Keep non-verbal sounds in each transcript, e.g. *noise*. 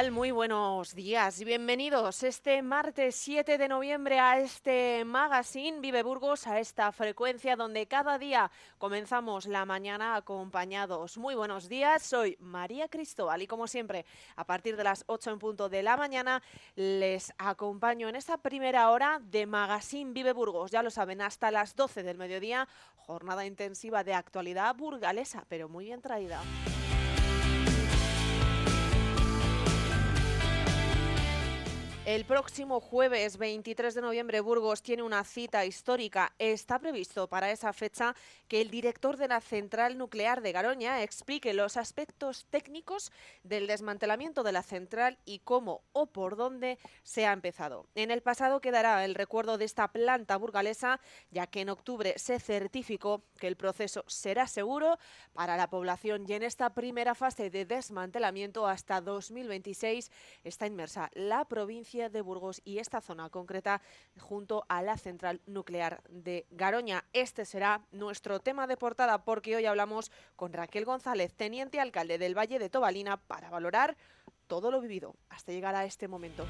Tal? Muy buenos días y bienvenidos este martes 7 de noviembre a este magazine Vive Burgos, a esta frecuencia donde cada día comenzamos la mañana acompañados. Muy buenos días, soy María Cristóbal y como siempre, a partir de las 8 en punto de la mañana les acompaño en esta primera hora de magazine Vive Burgos. Ya lo saben, hasta las 12 del mediodía, jornada intensiva de actualidad burgalesa, pero muy bien traída. El próximo jueves 23 de noviembre Burgos tiene una cita histórica. Está previsto para esa fecha que el director de la central nuclear de Garoña explique los aspectos técnicos del desmantelamiento de la central y cómo o por dónde se ha empezado. En el pasado quedará el recuerdo de esta planta burgalesa, ya que en octubre se certificó que el proceso será seguro para la población y en esta primera fase de desmantelamiento hasta 2026 está inmersa la provincia de Burgos y esta zona concreta junto a la central nuclear de Garoña. Este será nuestro tema de portada porque hoy hablamos con Raquel González, teniente alcalde del Valle de Tobalina, para valorar todo lo vivido hasta llegar a este momento.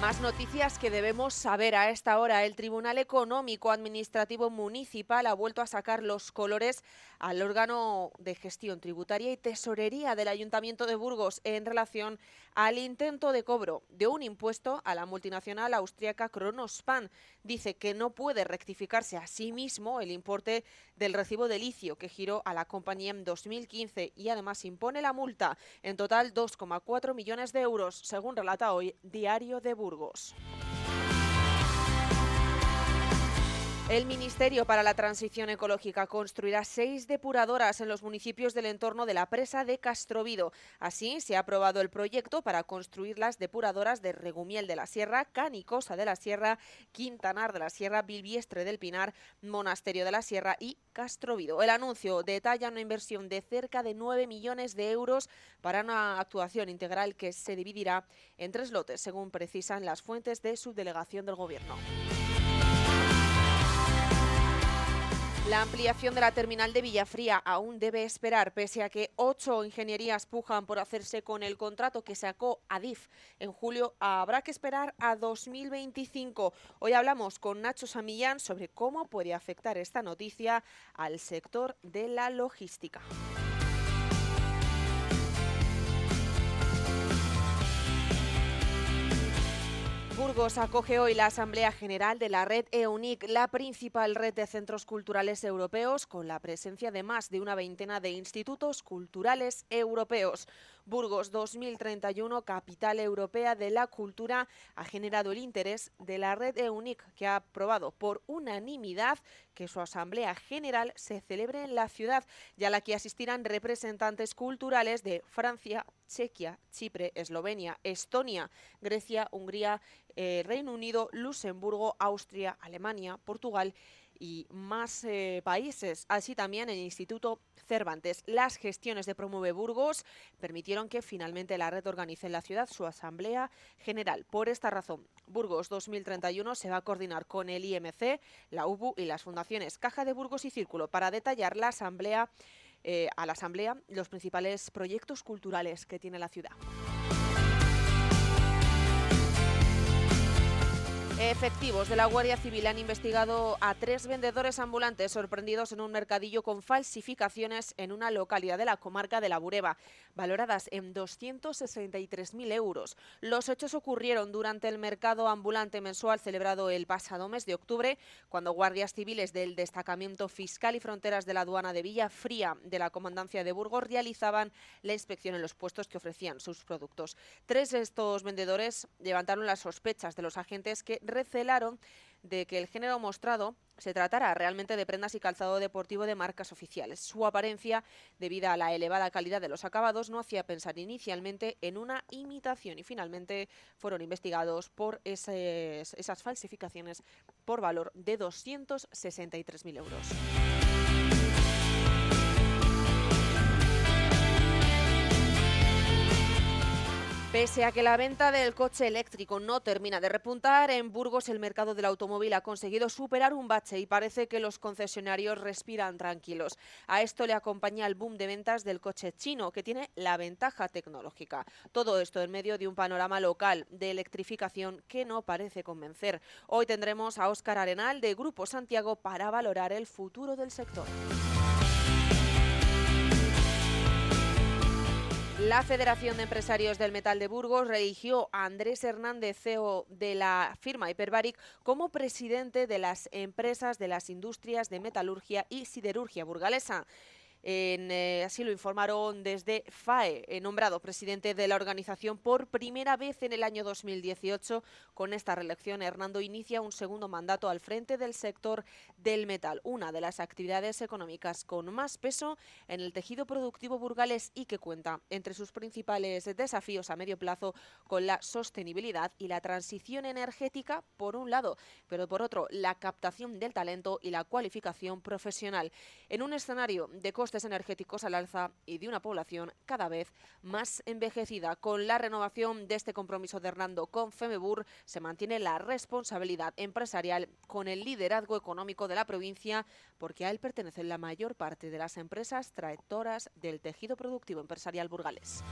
Más noticias que debemos saber a esta hora. El Tribunal Económico Administrativo Municipal ha vuelto a sacar los colores al órgano de gestión tributaria y tesorería del Ayuntamiento de Burgos en relación al intento de cobro de un impuesto a la multinacional austríaca Kronospan. Dice que no puede rectificarse a sí mismo el importe del recibo de licio que giró a la compañía en 2015 y además impone la multa en total 2,4 millones de euros, según relata hoy Diario de Burgos. El Ministerio para la Transición Ecológica construirá seis depuradoras en los municipios del entorno de la presa de Castrovido. Así, se ha aprobado el proyecto para construir las depuradoras de Regumiel de la Sierra, Canicosa de la Sierra, Quintanar de la Sierra, Bilbiestre del Pinar, Monasterio de la Sierra y Castrovido. El anuncio detalla una inversión de cerca de 9 millones de euros para una actuación integral que se dividirá en tres lotes, según precisan las fuentes de subdelegación del Gobierno. La ampliación de la terminal de Villafría aún debe esperar, pese a que ocho ingenierías pujan por hacerse con el contrato que sacó Adif en julio. Habrá que esperar a 2025. Hoy hablamos con Nacho Samillán sobre cómo puede afectar esta noticia al sector de la logística. Burgos acoge hoy la Asamblea General de la red EUNIC, la principal red de centros culturales europeos, con la presencia de más de una veintena de institutos culturales europeos. Burgos 2031, capital europea de la cultura, ha generado el interés de la red EUNIC, que ha aprobado por unanimidad que su Asamblea General se celebre en la ciudad, ya la que asistirán representantes culturales de Francia, Chequia, Chipre, Eslovenia, Estonia, Grecia, Hungría, eh, Reino Unido, Luxemburgo, Austria, Alemania, Portugal más eh, países. Así también el Instituto Cervantes. Las gestiones de Promueve Burgos permitieron que finalmente la red organice en la ciudad su Asamblea General. Por esta razón, Burgos 2031 se va a coordinar con el IMC, la UBU y las fundaciones Caja de Burgos y Círculo para detallar la Asamblea, eh, a la Asamblea los principales proyectos culturales que tiene la ciudad. Efectivos de la Guardia Civil han investigado a tres vendedores ambulantes sorprendidos en un mercadillo con falsificaciones en una localidad de la comarca de la Bureba, valoradas en 263.000 euros. Los hechos ocurrieron durante el mercado ambulante mensual celebrado el pasado mes de octubre, cuando guardias civiles del Destacamento Fiscal y Fronteras de la Aduana de Villa Fría de la Comandancia de Burgos realizaban la inspección en los puestos que ofrecían sus productos. Tres de estos vendedores levantaron las sospechas de los agentes que recelaron de que el género mostrado se tratara realmente de prendas y calzado deportivo de marcas oficiales. Su apariencia, debido a la elevada calidad de los acabados, no hacía pensar inicialmente en una imitación y finalmente fueron investigados por esas falsificaciones por valor de 263.000 euros. Pese a que la venta del coche eléctrico no termina de repuntar, en Burgos el mercado del automóvil ha conseguido superar un bache y parece que los concesionarios respiran tranquilos. A esto le acompaña el boom de ventas del coche chino, que tiene la ventaja tecnológica. Todo esto en medio de un panorama local de electrificación que no parece convencer. Hoy tendremos a Óscar Arenal de Grupo Santiago para valorar el futuro del sector. La Federación de Empresarios del Metal de Burgos religió a Andrés Hernández, CEO de la firma Hyperbaric, como presidente de las empresas de las industrias de metalurgia y siderurgia burgalesa. Eh, así lo informaron desde FAE, eh, nombrado presidente de la organización por primera vez en el año 2018. Con esta reelección, Hernando inicia un segundo mandato al frente del sector del metal, una de las actividades económicas con más peso en el tejido productivo burgales y que cuenta entre sus principales desafíos a medio plazo con la sostenibilidad y la transición energética, por un lado, pero por otro, la captación del talento y la cualificación profesional. En un escenario de energéticos al alza y de una población cada vez más envejecida. Con la renovación de este compromiso de Hernando con FEMEBUR se mantiene la responsabilidad empresarial con el liderazgo económico de la provincia porque a él pertenecen la mayor parte de las empresas trayectoras del tejido productivo empresarial burgales.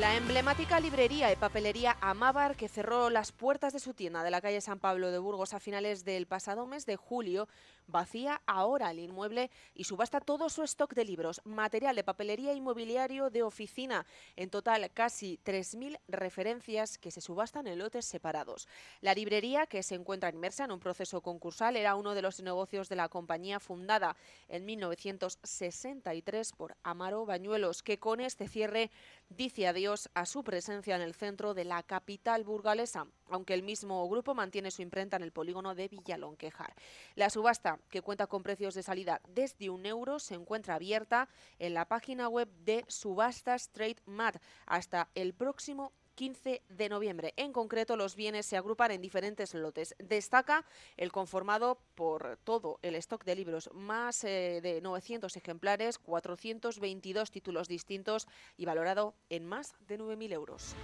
La emblemática librería y papelería Amábar, que cerró las puertas de su tienda de la calle San Pablo de Burgos a finales del pasado mes de julio, vacía ahora el inmueble y subasta todo su stock de libros, material de papelería y mobiliario de oficina. En total, casi 3.000 referencias que se subastan en lotes separados. La librería, que se encuentra inmersa en un proceso concursal, era uno de los negocios de la compañía fundada en 1963 por Amaro Bañuelos, que con este cierre dice adiós a su presencia en el centro de la capital burgalesa, aunque el mismo grupo mantiene su imprenta en el polígono de Villalonquejar. La subasta, que cuenta con precios de salida desde un euro, se encuentra abierta en la página web de Subastas Trade Mat hasta el próximo 15 de noviembre. En concreto, los bienes se agrupan en diferentes lotes. Destaca el conformado por todo el stock de libros, más eh, de 900 ejemplares, 422 títulos distintos y valorado en más de 9.000 euros.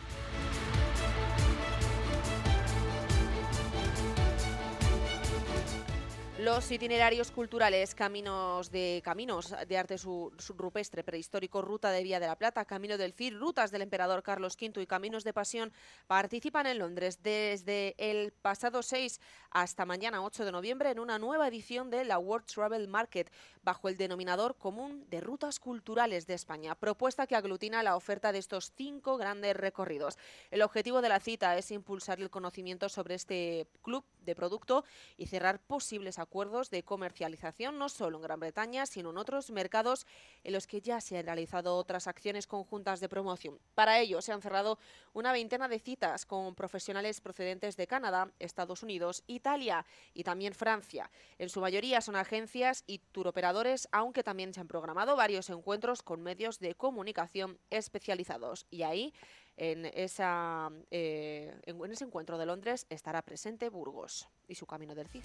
Los itinerarios culturales, caminos de caminos de arte rupestre prehistórico, Ruta de Vía de la Plata, Camino del Cid, Rutas del Emperador Carlos V y Caminos de Pasión participan en Londres desde el pasado 6 hasta mañana 8 de noviembre en una nueva edición de la World Travel Market bajo el denominador común de rutas culturales de España, propuesta que aglutina la oferta de estos cinco grandes recorridos. El objetivo de la cita es impulsar el conocimiento sobre este club de producto y cerrar posibles acuerdos acuerdos de comercialización no solo en Gran Bretaña, sino en otros mercados en los que ya se han realizado otras acciones conjuntas de promoción. Para ello se han cerrado una veintena de citas con profesionales procedentes de Canadá, Estados Unidos, Italia y también Francia. En su mayoría son agencias y turoperadores, aunque también se han programado varios encuentros con medios de comunicación especializados. Y ahí en, esa, eh, en, ese encuentro de Londres estará presente Burgos y su camino del CID.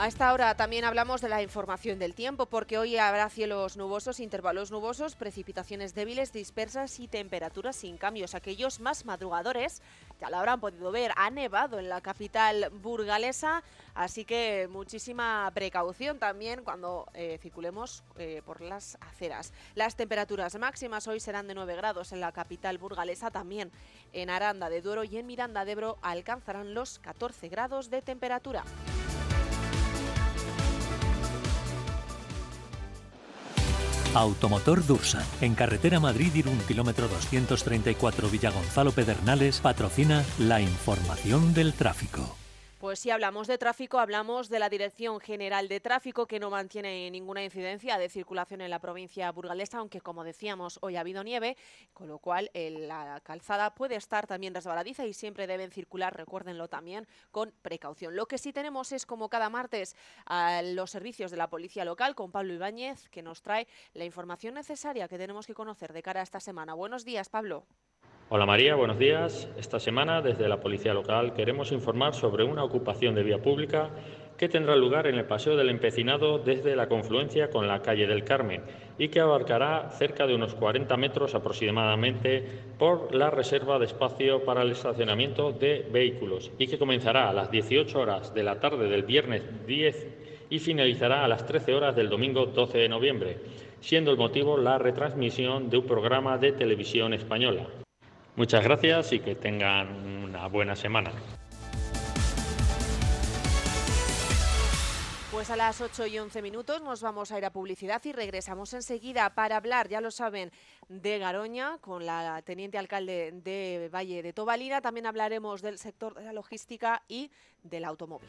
A esta hora también hablamos de la información del tiempo, porque hoy habrá cielos nubosos, intervalos nubosos, precipitaciones débiles, dispersas y temperaturas sin cambios. Aquellos más madrugadores ya lo habrán podido ver, ha nevado en la capital burgalesa, así que muchísima precaución también cuando eh, circulemos eh, por las aceras. Las temperaturas máximas hoy serán de 9 grados en la capital burgalesa, también en Aranda de Duero y en Miranda de Ebro alcanzarán los 14 grados de temperatura. Automotor Dursa, en carretera Madrid-Irún, kilómetro 234 Villagonzalo Pedernales, patrocina la información del tráfico. Pues si hablamos de tráfico, hablamos de la Dirección General de Tráfico que no mantiene ninguna incidencia de circulación en la provincia burgalesa, aunque como decíamos hoy ha habido nieve, con lo cual la calzada puede estar también resbaladiza y siempre deben circular, recuérdenlo también, con precaución. Lo que sí tenemos es como cada martes a los servicios de la Policía Local con Pablo Ibáñez que nos trae la información necesaria que tenemos que conocer de cara a esta semana. Buenos días, Pablo. Hola María, buenos días. Esta semana desde la Policía Local queremos informar sobre una ocupación de vía pública que tendrá lugar en el Paseo del Empecinado desde la confluencia con la calle del Carmen y que abarcará cerca de unos 40 metros aproximadamente por la reserva de espacio para el estacionamiento de vehículos y que comenzará a las 18 horas de la tarde del viernes 10 y finalizará a las 13 horas del domingo 12 de noviembre, siendo el motivo la retransmisión de un programa de televisión española. Muchas gracias y que tengan una buena semana. Pues a las 8 y 11 minutos nos vamos a ir a publicidad y regresamos enseguida para hablar, ya lo saben, de Garoña con la teniente alcalde de Valle de Tobalina. También hablaremos del sector de la logística y del automóvil.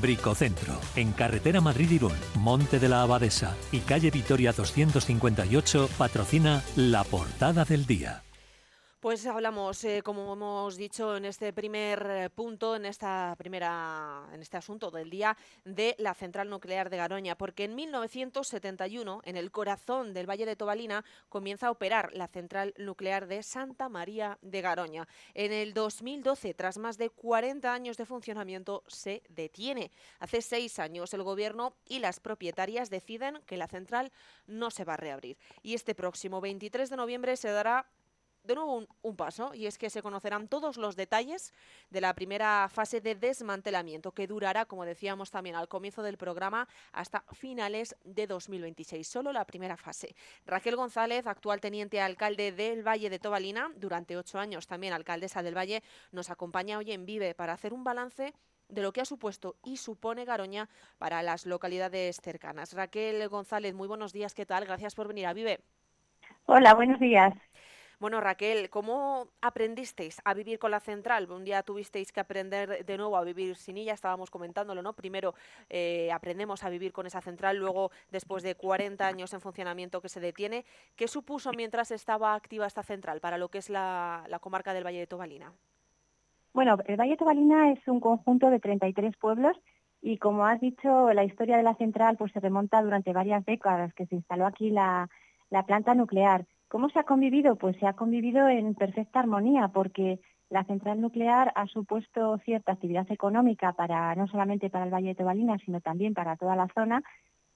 Bricocentro, en carretera Madrid-Irún, Monte de la Abadesa y calle Vitoria 258, patrocina la portada del día. Pues hablamos, eh, como hemos dicho en este primer eh, punto, en esta primera, en este asunto del día, de la central nuclear de Garoña, porque en 1971, en el corazón del Valle de Tobalina, comienza a operar la central nuclear de Santa María de Garoña. En el 2012, tras más de 40 años de funcionamiento, se detiene. Hace seis años, el gobierno y las propietarias deciden que la central no se va a reabrir. Y este próximo 23 de noviembre se dará de nuevo un, paso y es que se conocerán todos los detalles de la primera fase de desmantelamiento que durará, como decíamos también al comienzo del programa, hasta finales de 2026. Solo la primera fase. Raquel González, actual teniente alcalde del Valle de Tobalina, durante ocho años también alcaldesa del Valle, nos acompaña hoy en Vive para hacer un balance de lo que ha supuesto y supone Garoña para las localidades cercanas. Raquel González, muy buenos días, ¿qué tal? Gracias por venir a Vive. Hola, buenos días. Bueno, Raquel, ¿cómo aprendisteis a vivir con la central? Un día tuvisteis que aprender de nuevo a vivir sin ella, estábamos comentándolo, ¿no? Primero eh, aprendemos a vivir con esa central, luego después de 40 años en funcionamiento que se detiene, ¿qué supuso mientras estaba activa esta central para lo que es la, comarca del Valle de Tobalina? Bueno, el Valle de Tobalina es un conjunto de 33 pueblos y como has dicho, la historia de la central pues se remonta durante varias décadas que se instaló aquí la planta nuclear. ¿Cómo se ha convivido? Pues se ha convivido en perfecta armonía porque la central nuclear ha supuesto cierta actividad económica para no solamente para el Valle de Tobalina, sino también para toda la zona.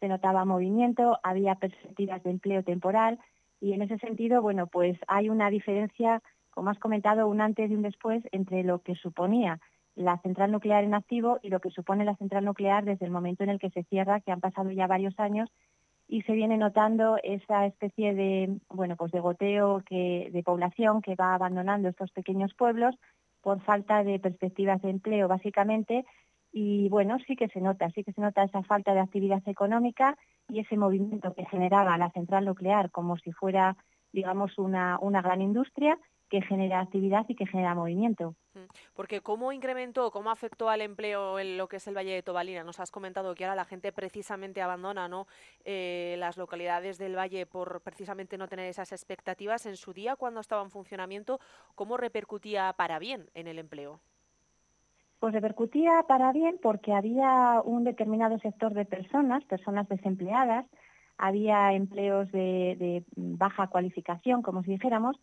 Se notaba movimiento, había perspectivas de empleo temporal y en ese sentido, bueno, pues hay una diferencia, como has comentado, un antes y un después entre lo que suponía la central nuclear en activo y lo que supone la central nuclear desde el momento en el que se cierra, que han pasado ya varios años y se viene notando esa especie de bueno pues de goteo de población que va abandonando estos pequeños pueblos por falta de perspectivas de empleo básicamente. Y bueno, sí que se nota, sí que se nota esa falta de actividad económica y ese movimiento que generaba la central nuclear como si fuera, digamos, una, una gran industria que genera actividad y que genera movimiento. Porque ¿cómo incrementó, cómo afectó al empleo en lo que es el Valle de Tobalina? Nos has comentado que ahora la gente precisamente abandona ¿no? Eh, las localidades del Valle por precisamente no tener esas expectativas. En su día, cuando estaba en funcionamiento, ¿cómo repercutía para bien en el empleo? Pues repercutía para bien porque había un determinado sector de personas, personas desempleadas, había empleos de, de baja cualificación, como si dijéramos,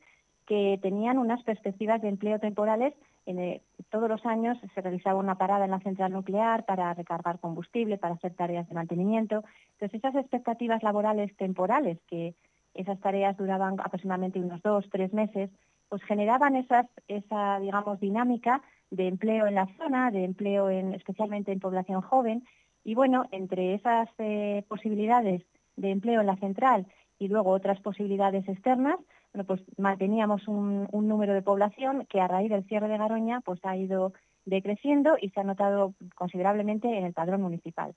que tenían unas perspectivas de empleo temporales. En, eh, todos los años se realizaba una parada en la central nuclear para recargar combustible, para hacer tareas de mantenimiento. Entonces, esas expectativas laborales temporales, que esas tareas duraban aproximadamente unos dos, tres meses, pues generaban esas, esa, digamos, dinámica de empleo en la zona, de empleo en, especialmente en población joven. Y bueno, entre esas eh, posibilidades de empleo en la central y luego otras posibilidades externas, bueno, pues manteníamos un, número de población que a raíz del cierre de Garoña pues ha ido decreciendo y se ha notado considerablemente en el padrón municipal.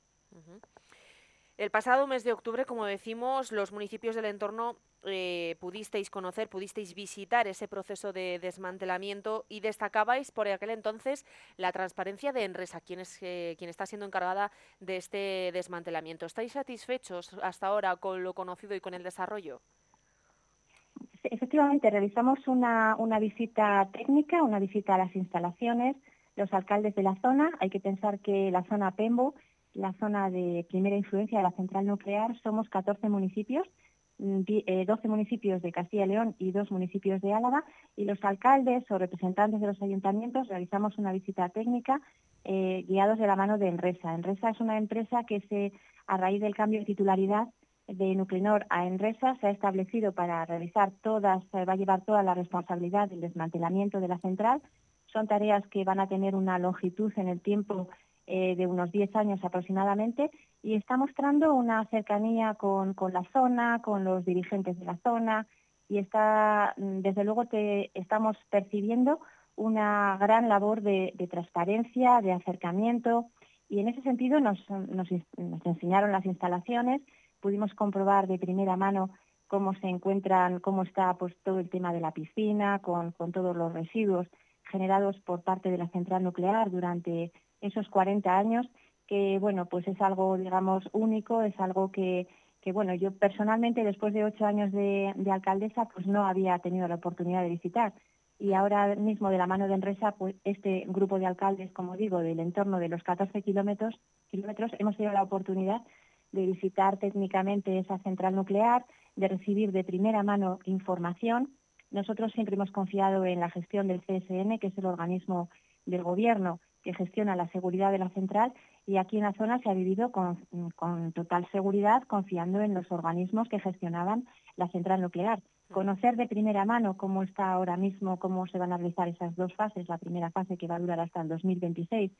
El pasado mes de octubre, como decimos, los municipios del entorno eh, pudisteis conocer, pudisteis visitar ese proceso de desmantelamiento y destacabais por aquel entonces la transparencia de Enresa, quien, es, eh, quien está siendo encargada de este desmantelamiento. ¿Estáis satisfechos hasta ahora con lo conocido y con el desarrollo? Efectivamente, realizamos una, visita técnica, una visita a las instalaciones, los alcaldes de la zona. Hay que pensar que la zona Pembo, la zona de primera influencia de la central nuclear, somos 14 municipios, 12 mm, eh, municipios de Castilla y León y dos municipios de Álava, y los alcaldes o representantes de los ayuntamientos realizamos una visita técnica eh, guiados de la mano de Enresa. Enresa es una empresa que se, a raíz del cambio de titularidad, de Nuclenor a Enresa se ha establecido para realizar todas, va a llevar toda la responsabilidad del desmantelamiento de la central. Son tareas que van a tener una longitud en el tiempo eh, de unos 10 años aproximadamente y está mostrando una cercanía con, la zona, con los dirigentes de la zona y está, mm, desde luego, te, estamos percibiendo una gran labor de, transparencia, de acercamiento y en ese sentido nos enseñaron las instalaciones pudimos comprobar de primera mano cómo se encuentran, cómo está pues, todo el tema de la piscina, con, todos los residuos generados por parte de la central nuclear durante esos 40 años, que bueno, pues es algo, digamos, único, es algo que, que bueno, yo personalmente después de ocho años de, alcaldesa, pues no había tenido la oportunidad de visitar. Y ahora mismo, de la mano de Enresa, pues este grupo de alcaldes, como digo, del entorno de los 14 kilómetros, kilómetros hemos tenido la oportunidad de visitar técnicamente esa central nuclear, de recibir de primera mano información. Nosotros siempre hemos confiado en la gestión del CSN, que es el organismo del Gobierno que gestiona la seguridad de la central, y aquí en la zona se ha vivido con, total seguridad, confiando en los organismos que gestionaban la central nuclear. Conocer de primera mano cómo está ahora mismo, cómo se van a realizar esas dos fases, la primera fase que va a durar hasta el 2026,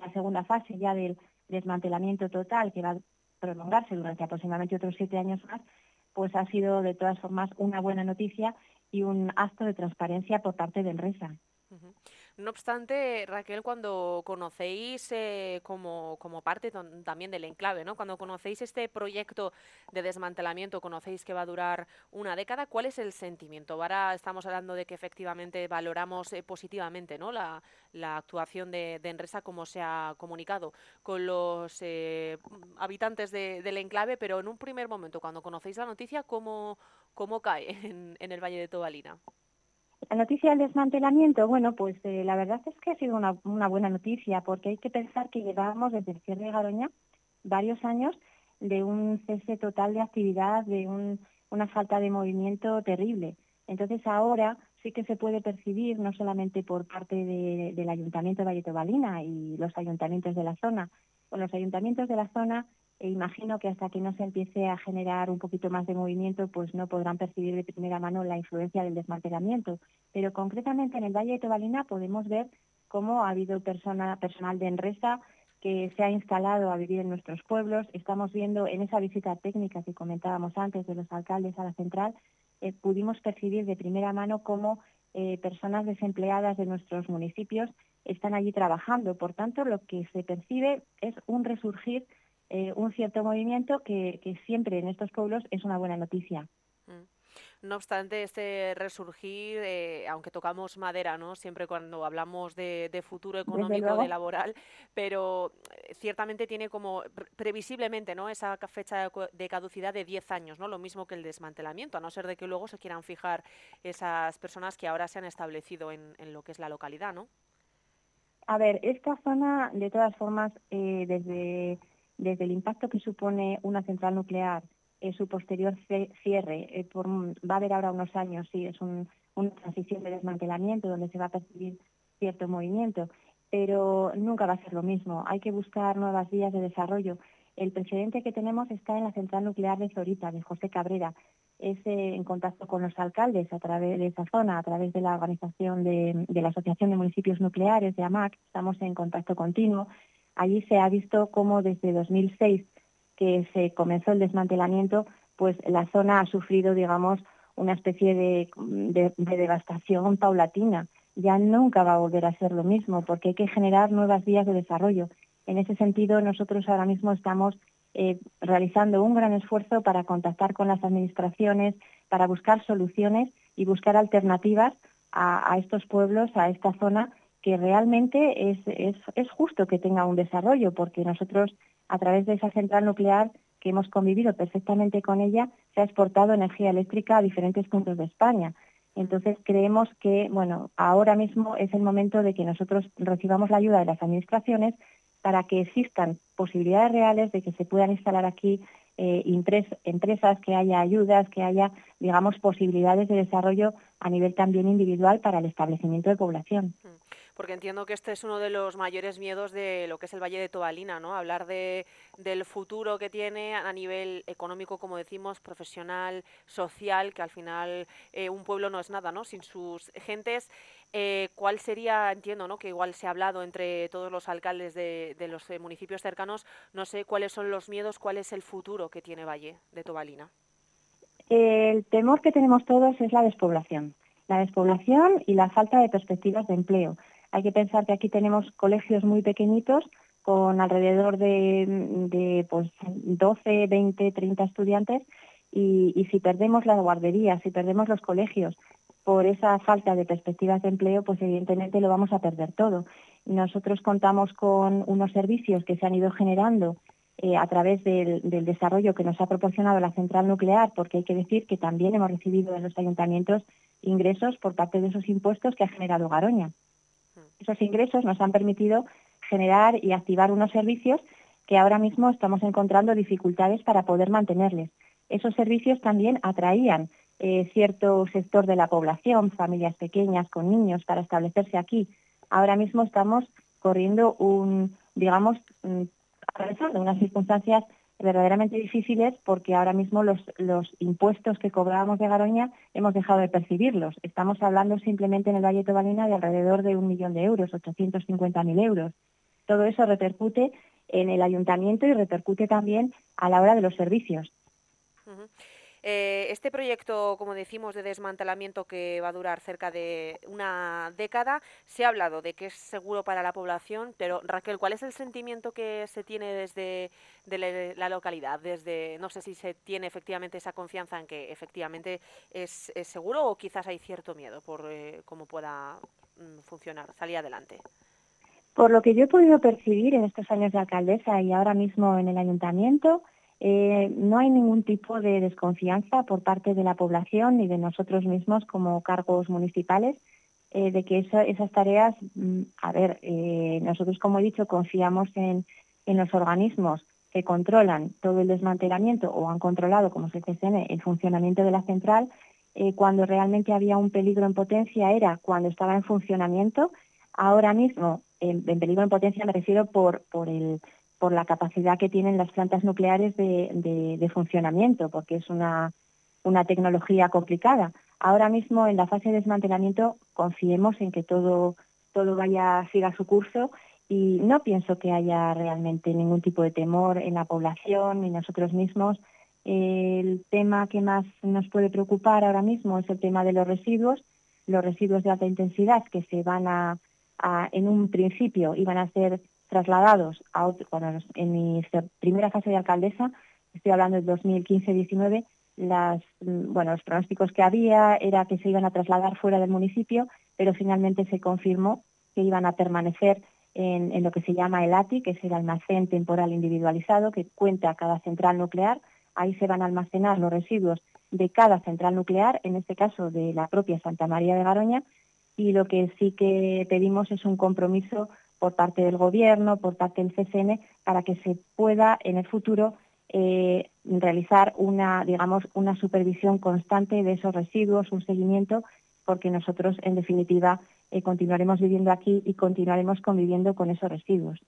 la segunda fase ya del desmantelamiento total que va prolongarse durante aproximadamente otros siete años más, pues ha sido de todas formas una buena noticia y un acto de transparencia por parte de Enresa. No obstante, Raquel, cuando conocéis eh, como, parte también del enclave, ¿no? cuando conocéis este proyecto de desmantelamiento, conocéis que va a durar una década, ¿cuál es el sentimiento? Ahora estamos hablando de que efectivamente valoramos eh, positivamente ¿no? la, actuación de, Enresa como se ha comunicado con los eh, habitantes del enclave, pero en un primer momento, cuando conocéis la noticia, ¿cómo, cómo cae en, en el Valle de Tobalina? La noticia del desmantelamiento, bueno, pues eh, la verdad es que ha sido una, buena noticia porque hay que pensar que llevábamos desde el cierre de Garoña varios años de un cese total de actividad, de una falta de movimiento terrible. Entonces ahora sí que se puede percibir, no solamente por parte del Ayuntamiento de Valletobalina y los ayuntamientos de la zona, con los ayuntamientos de la zona e imagino que hasta que no se empiece a generar un poquito más de movimiento, pues no podrán percibir de primera mano la influencia del desmantelamiento. Pero concretamente en el Valle de Tobalina podemos ver cómo ha habido persona, personal de Enresa que se ha instalado a vivir en nuestros pueblos. Estamos viendo en esa visita técnica que comentábamos antes de los alcaldes a la central, eh, pudimos percibir de primera mano cómo eh, personas desempleadas de nuestros municipios están allí trabajando. Por tanto, lo que se percibe es un resurgir, eh, un cierto movimiento que, que siempre en estos pueblos es una buena noticia. No obstante, este resurgir, eh, aunque tocamos madera, ¿no? Siempre cuando hablamos de, futuro económico, de laboral, pero eh, ciertamente tiene como previsiblemente, ¿no? Esa fecha de caducidad de 10 años, ¿no? Lo mismo que el desmantelamiento, a no ser de que luego se quieran fijar esas personas que ahora se han establecido en, lo que es la localidad, ¿no? A ver, esta zona, de todas formas, eh, desde, desde el impacto que supone una central nuclear su posterior cierre. Eh, va a haber ahora unos años, sí, es una transición de desmantelamiento donde se va a percibir cierto movimiento, pero nunca va a ser lo mismo. Hay que buscar nuevas vías de desarrollo. El precedente que tenemos está en la central nuclear de Zorita, de José Cabrera. Es eh, en contacto con los alcaldes a través de esa zona, a través de la organización de la Asociación de Municipios Nucleares, de AMAC. Estamos en contacto continuo. Allí se ha visto cómo desde 2006 que se comenzó el desmantelamiento, pues la zona ha sufrido, digamos, una especie de, devastación paulatina. Ya nunca va a volver a ser lo mismo, porque hay que generar nuevas vías de desarrollo. En ese sentido, nosotros ahora mismo estamos eh, realizando un gran esfuerzo para contactar con las administraciones, para buscar soluciones y buscar alternativas a, estos pueblos, a esta zona, que realmente es, es, es justo que tenga un desarrollo, porque nosotros a través de esa central nuclear que hemos convivido perfectamente con ella, se ha exportado energía eléctrica a diferentes puntos de España. Entonces creemos que, bueno, ahora mismo es el momento de que nosotros recibamos la ayuda de las administraciones para que existan posibilidades reales de que se puedan instalar aquí eh, empresas, que haya ayudas, que haya, digamos, posibilidades de desarrollo a nivel también individual para el establecimiento de población. Mm porque entiendo que este es uno de los mayores miedos de lo que es el Valle de Tobalina, ¿no? Hablar de, del futuro que tiene a nivel económico, como decimos, profesional, social, que al final eh, un pueblo no es nada, ¿no? Sin sus gentes. Eh, ¿Cuál sería, entiendo, ¿no? Que igual se ha hablado entre todos los alcaldes de, de los eh, municipios cercanos, no sé cuáles son los miedos, cuál es el futuro que tiene Valle de Tobalina. El temor que tenemos todos es la despoblación la despoblación y la falta de perspectivas de empleo. Hay que pensar que aquí tenemos colegios muy pequeñitos con alrededor de, pues, 12, 20, 30 estudiantes y, si perdemos las guarderías, si perdemos los colegios por esa falta de perspectivas de empleo, pues evidentemente lo vamos a perder todo. Nosotros contamos con unos servicios que se han ido generando eh, a través del, del, desarrollo que nos ha proporcionado la central nuclear, porque hay que decir que también hemos recibido en los ayuntamientos ingresos por parte de esos impuestos que ha generado Garoña. Esos ingresos nos han permitido generar y activar unos servicios que ahora mismo estamos encontrando dificultades para poder mantenerles. Esos servicios también atraían eh, cierto sector de la población, familias pequeñas con niños, para establecerse aquí. Ahora mismo estamos corriendo un, digamos, mm, de unas circunstancias verdaderamente difíciles porque ahora mismo los, los impuestos que cobrábamos de Garoña hemos dejado de percibirlos. Estamos hablando simplemente en el Valle de Tobalina de alrededor de un millón de euros, 850.000 euros. Todo eso repercute en el ayuntamiento y repercute también a la hora de los servicios. Eh, este proyecto, como decimos, de desmantelamiento que va a durar cerca de una década, se ha hablado de que es seguro para la población, pero Raquel, ¿cuál es el sentimiento que se tiene desde la localidad? Desde, no sé si se tiene efectivamente esa confianza en que efectivamente es, seguro o quizás hay cierto miedo por eh, cómo pueda mm, funcionar, salir adelante. Por lo que yo he podido percibir en estos años de alcaldesa y ahora mismo en el ayuntamiento, eh, no hay ningún tipo de desconfianza por parte de la población ni de nosotros mismos como cargos municipales eh, de que esas tareas, mm, a ver, eh, nosotros como he dicho confiamos en, los organismos que controlan todo el desmantelamiento o han controlado, como se dice, el funcionamiento de la central, cuando realmente había un peligro en potencia era cuando estaba en funcionamiento. Ahora mismo, en, peligro en potencia me refiero por, por el por la capacidad que tienen las plantas nucleares de, funcionamiento, porque es una, una tecnología complicada. Ahora mismo, en la fase de desmantelamiento, confiemos en que todo, todo vaya, siga su curso y no pienso que haya realmente ningún tipo de temor en la población ni nosotros mismos. El tema que más nos puede preocupar ahora mismo es el tema de los residuos, los residuos de alta intensidad que se van a en un principio iban a ser trasladados a otro, en mi primera fase de alcaldesa, estoy hablando del 2015-19, las, mm, bueno, los pronósticos que había era que se iban a trasladar fuera del municipio, pero finalmente se confirmó que iban a permanecer en, en, lo que se llama el ATI, que es el almacén temporal individualizado que cuenta cada central nuclear. Ahí se van a almacenar los residuos de cada central nuclear, en este caso de la propia Santa María de Garoña, y lo que sí que pedimos es un compromiso por parte del Gobierno, por parte del CCN, para que se pueda en el futuro eh, realizar una, digamos, una supervisión constante de esos residuos, un seguimiento, porque nosotros, en definitiva, eh, continuaremos viviendo aquí y continuaremos conviviendo con esos residuos.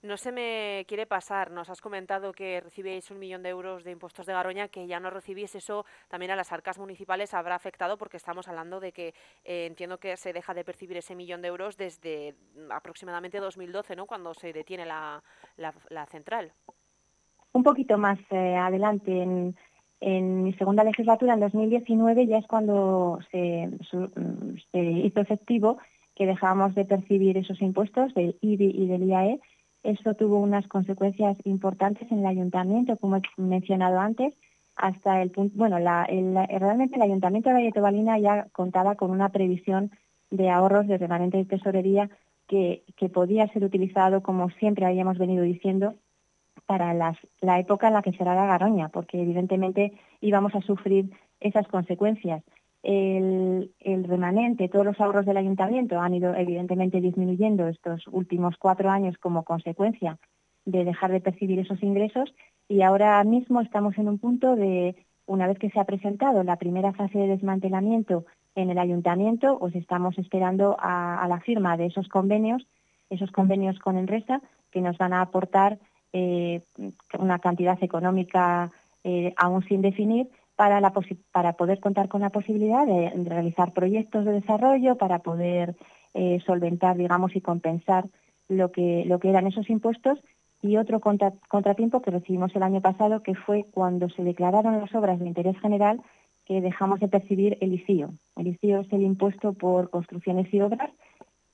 No se me quiere pasar, nos has comentado que recibíais un millón de euros de impuestos de Garoña, que ya no recibís eso también a las arcas municipales habrá afectado porque estamos hablando de que eh, entiendo que se deja de percibir ese millón de euros desde mm, aproximadamente 2012, ¿no? Cuando se detiene la, la, central. Un poquito más eh, adelante, en, en mi segunda legislatura, en 2019, ya es cuando se, mm, se hizo efectivo que dejábamos de percibir esos impuestos del IBI y del IAE eso tuvo unas consecuencias importantes en el ayuntamiento, como he mencionado antes, hasta el punto, bueno, realmente el ayuntamiento de Valle ya contaba con una previsión de ahorros de remanente de tesorería que, que podía ser utilizado, como siempre habíamos venido diciendo, para las, la época en la que la Garoña, porque evidentemente íbamos a sufrir esas consecuencias el, remanente, todos los ahorros del ayuntamiento han ido evidentemente disminuyendo estos últimos cuatro años como consecuencia de dejar de percibir esos ingresos y ahora mismo estamos en un punto de, una vez que se ha presentado la primera fase de desmantelamiento en el ayuntamiento, os estamos esperando a, la firma de esos convenios, esos convenios con Enresa, que nos van a aportar eh, una cantidad económica eh, aún sin definir, para, para poder contar con la posibilidad de, realizar proyectos de desarrollo, para poder eh, solventar, digamos, y compensar lo que, lo que eran esos impuestos. Y otro contratiempo que recibimos el año pasado, que fue cuando se declararon las obras de interés general, que dejamos de percibir el ICIO. El ICIO es el impuesto por construcciones y obras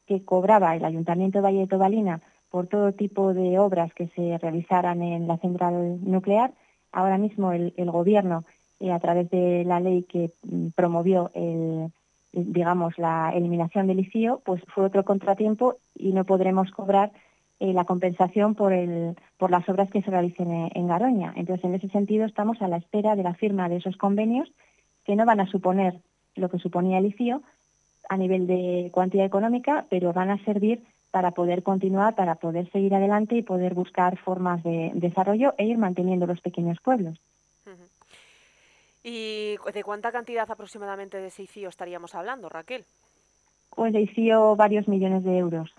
que cobraba el Ayuntamiento de Valle de Tobalina por todo tipo de obras que se realizaran en la central nuclear. Ahora mismo el Gobierno eh, a través de la ley que mm, promovió el, digamos, la eliminación del ICIO, pues fue otro contratiempo y no podremos cobrar eh, la compensación por, el, por las obras que se realicen en, Garoña. Entonces, en ese sentido, estamos a la espera de la firma de esos convenios que no van a suponer lo que suponía el ICIO a nivel de cuantía económica, pero van a servir para poder continuar, para poder seguir adelante y poder buscar formas de desarrollo e ir manteniendo los pequeños pueblos. ¿Y de cuánta cantidad aproximadamente de ICIO estaríamos hablando, Raquel? Pues de ICIO varios millones de euros.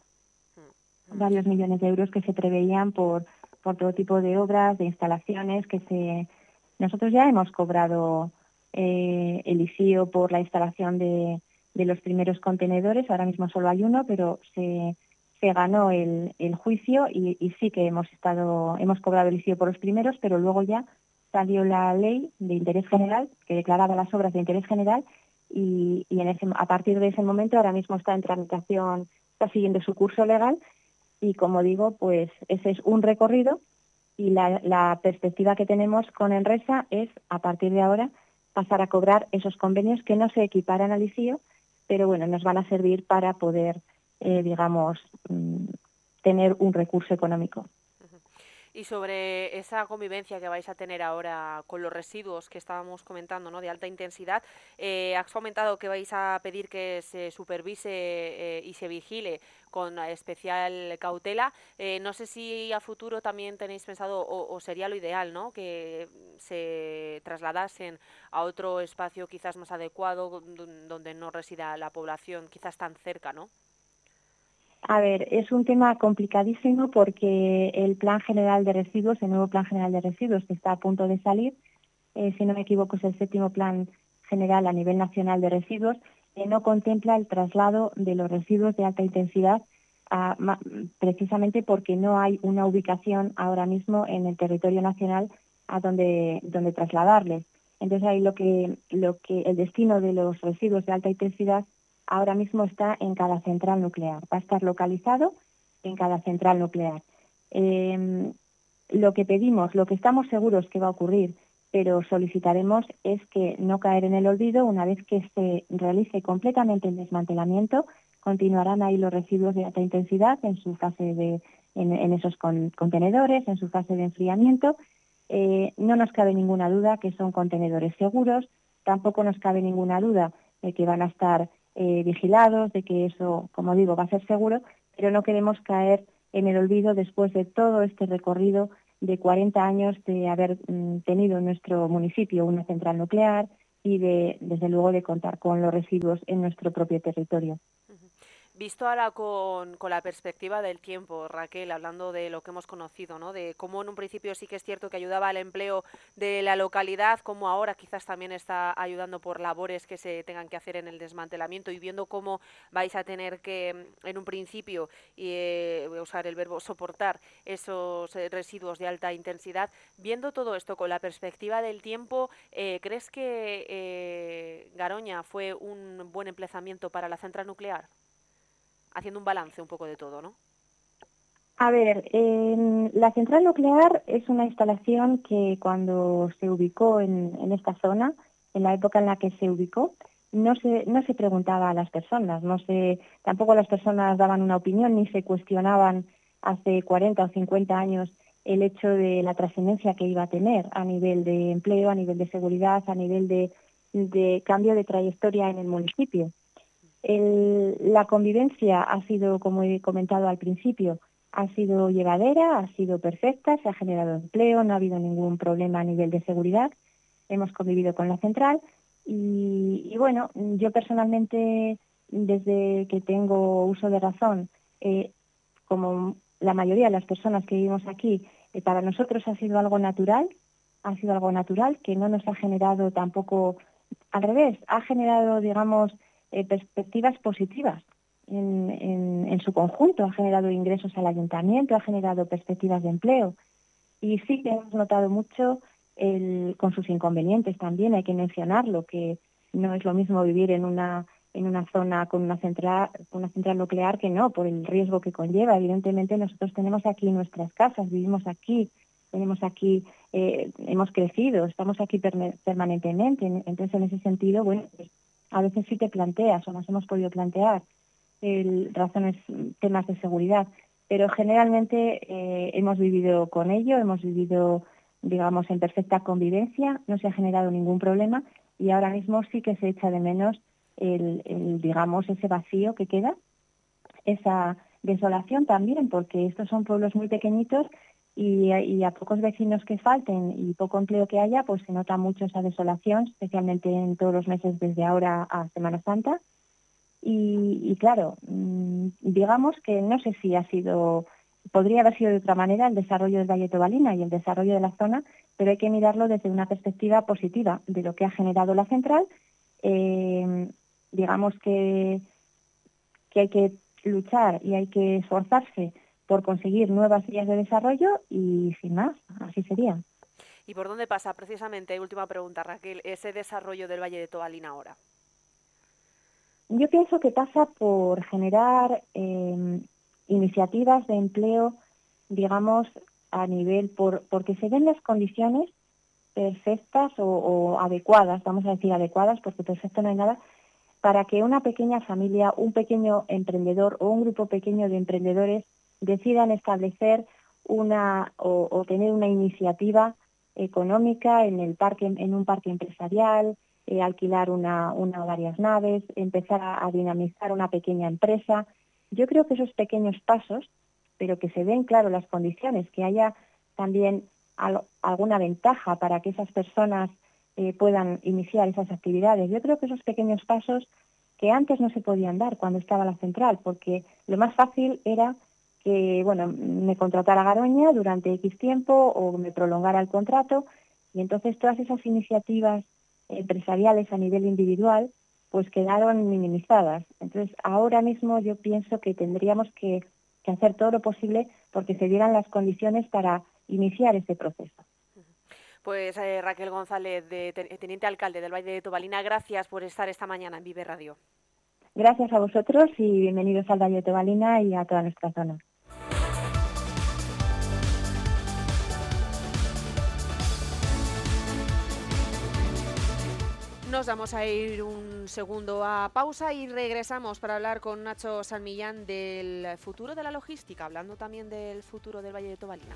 Mm, mm. Varios millones de euros que se preveían por, por todo tipo de obras, de instalaciones que se... Nosotros ya hemos cobrado eh, el ICIO por la instalación de, de, los primeros contenedores, ahora mismo solo hay uno, pero se, se ganó el, el juicio y, y, sí que hemos estado, hemos cobrado el ICIO por los primeros, pero luego ya salió la ley de interés general que declaraba las obras de interés general y, en ese, a partir de ese momento ahora mismo está en tramitación, está siguiendo su curso legal y como digo, pues ese es un recorrido y la, perspectiva que tenemos con Enresa es a partir de ahora pasar a cobrar esos convenios que no se equiparan al ICIO, pero bueno, nos van a servir para poder, eh, digamos, mm, tener un recurso económico y sobre esa convivencia que vais a tener ahora con los residuos que estábamos comentando, ¿no? De alta intensidad, eh, has comentado que vais a pedir que se supervise eh, y se vigile con especial cautela. Eh, no sé si a futuro también tenéis pensado, o, o, sería lo ideal, ¿no? Que se trasladasen a otro espacio quizás más adecuado, donde no resida la población, quizás tan cerca, ¿no? A ver, es un tema complicadísimo porque el Plan General de Residuos, el nuevo Plan General de Residuos que está a punto de salir, eh, si no me equivoco es el séptimo Plan General a nivel nacional de residuos, que no contempla el traslado de los residuos de alta intensidad precisamente porque no hay una ubicación ahora mismo en el territorio nacional a donde, donde trasladarles. Entonces ahí lo que, lo que el destino de los residuos de alta intensidad ahora mismo está en cada central nuclear. Va a estar localizado en cada central nuclear. Em, lo que pedimos, lo que estamos seguros que va a ocurrir, pero solicitaremos es que no caer en el olvido una vez que se realice completamente el desmantelamiento, continuarán ahí los residuos de alta intensidad en su fase de en, esos contenedores, en su fase de enfriamiento. Eh, no nos cabe ninguna duda que son contenedores seguros, tampoco nos cabe ninguna duda de que van a estar eh, vigilados, de que eso, como digo, va a ser seguro, pero no queremos caer en el olvido después de todo este recorrido de 40 años de haber mm, tenido en nuestro municipio una central nuclear y de, desde luego, de contar con los residuos en nuestro propio territorio. Visto ahora con, con, la perspectiva del tiempo, Raquel, hablando de lo que hemos conocido, ¿no? de cómo en un principio sí que es cierto que ayudaba al empleo de la localidad, como ahora quizás también está ayudando por labores que se tengan que hacer en el desmantelamiento y viendo cómo vais a tener que, en un principio, y eh, voy a usar el verbo soportar esos eh, residuos de alta intensidad, viendo todo esto con la perspectiva del tiempo, eh, ¿crees que Garoña fue un buen emplazamiento para la central nuclear? Haciendo un balance un poco de todo, ¿no? A ver, la central nuclear es una instalación que cuando se ubicó en, esta zona, en la época en la que se ubicó, no se, no se preguntaba a las personas, no se, tampoco las personas daban una opinión ni se cuestionaban hace 40 o 50 años el hecho de la trascendencia que iba a tener a nivel de empleo, a nivel de seguridad, a nivel de cambio de trayectoria en el municipio la convivencia ha sido, como he comentado al principio, ha sido llevadera, ha sido perfecta, se ha generado empleo, no ha habido ningún problema a nivel de seguridad. Hemos convivido con la central y, bueno, yo personalmente, desde que tengo uso de razón, eh, como la mayoría de las personas que vivimos aquí, eh, para nosotros ha sido algo natural, ha sido algo natural que no nos ha generado tampoco, al revés, ha generado, digamos, eh, perspectivas positivas en, su conjunto. Ha generado ingresos al ayuntamiento, ha generado perspectivas de empleo. Y sí que hemos notado mucho con sus inconvenientes también, hay que mencionarlo, que no es lo mismo vivir en una en una zona con una central, una central nuclear que no, por el riesgo que conlleva. Evidentemente nosotros tenemos aquí nuestras casas, vivimos aquí, tenemos aquí, eh, hemos crecido, estamos aquí permanentemente. Entonces, en ese sentido, bueno, pues, a veces sí te planteas o nos hemos podido plantear el, razones, temas de seguridad, pero generalmente eh, hemos vivido con ello, hemos vivido, digamos, en perfecta convivencia, no se ha generado ningún problema y ahora mismo sí que se echa de menos el, digamos, ese vacío que queda, esa desolación también, porque estos son pueblos muy pequeñitos y, a pocos vecinos que falten y poco empleo que haya, pues se nota mucho esa desolación, especialmente en todos los meses desde ahora a Semana Santa. Y, claro, mm, digamos que no sé si ha sido, podría haber sido de otra manera el desarrollo del Valle Tobalina y el desarrollo de la zona, pero hay que mirarlo desde una perspectiva positiva de lo que ha generado la central. Eh, digamos que, que hay que luchar y hay que esforzarse por conseguir nuevas vías de desarrollo y sin más, así sería. ¿Y por dónde pasa precisamente, última pregunta Raquel, ese desarrollo del Valle de Tobalina ahora? Yo pienso que pasa por generar em, iniciativas de empleo, digamos, a nivel, por, porque se den las condiciones perfectas o, o, adecuadas, vamos a decir adecuadas, porque perfecto no hay nada, para que una pequeña familia, un pequeño emprendedor o un grupo pequeño de emprendedores decidan establecer una o, tener una iniciativa económica en el parque, en un parque empresarial, eh, alquilar una, una o varias naves, empezar a, dinamizar una pequeña empresa. Yo creo que esos pequeños pasos, pero que se den claro las condiciones, que haya también alguna ventaja para que esas personas eh, puedan iniciar esas actividades. Yo creo que esos pequeños pasos que antes no se podían dar cuando estaba la central, porque lo más fácil era que bueno, me contratara Garoña durante X tiempo o me prolongara el contrato y entonces todas esas iniciativas empresariales a nivel individual pues quedaron minimizadas. Entonces ahora mismo yo pienso que tendríamos que, hacer todo lo posible porque se dieran las condiciones para iniciar este proceso. Pues eh, Raquel González, de, teniente alcalde del Valle de Tobalina, gracias por estar esta mañana en Vive Radio. Gracias a vosotros y bienvenidos al Valle de Tobalina y a toda nuestra zona. Nos vamos a ir un segundo a pausa y regresamos para hablar con Nacho San Millán del futuro de la logística, hablando también del futuro del Valle de Tobalina.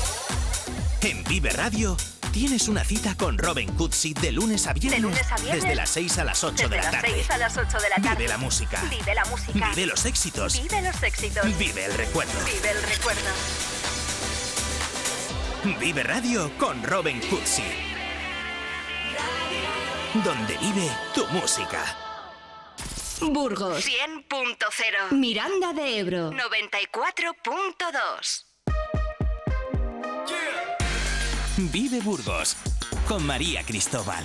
En Vive Radio tienes una cita con Robin Cutsi de lunes a viernes. De lunes a viernes. Desde las 6 a las 8 Desde de la las tarde. 6 a las 8 de la tarde. Vive la música. Vive la música. Vive los éxitos. Vive los éxitos. Vive el recuerdo. Vive el recuerdo. Vive Radio con Robin Cutsi. Donde vive tu música. Burgos 100.0. Miranda de Ebro 94.2. Vive Burgos con María Cristóbal.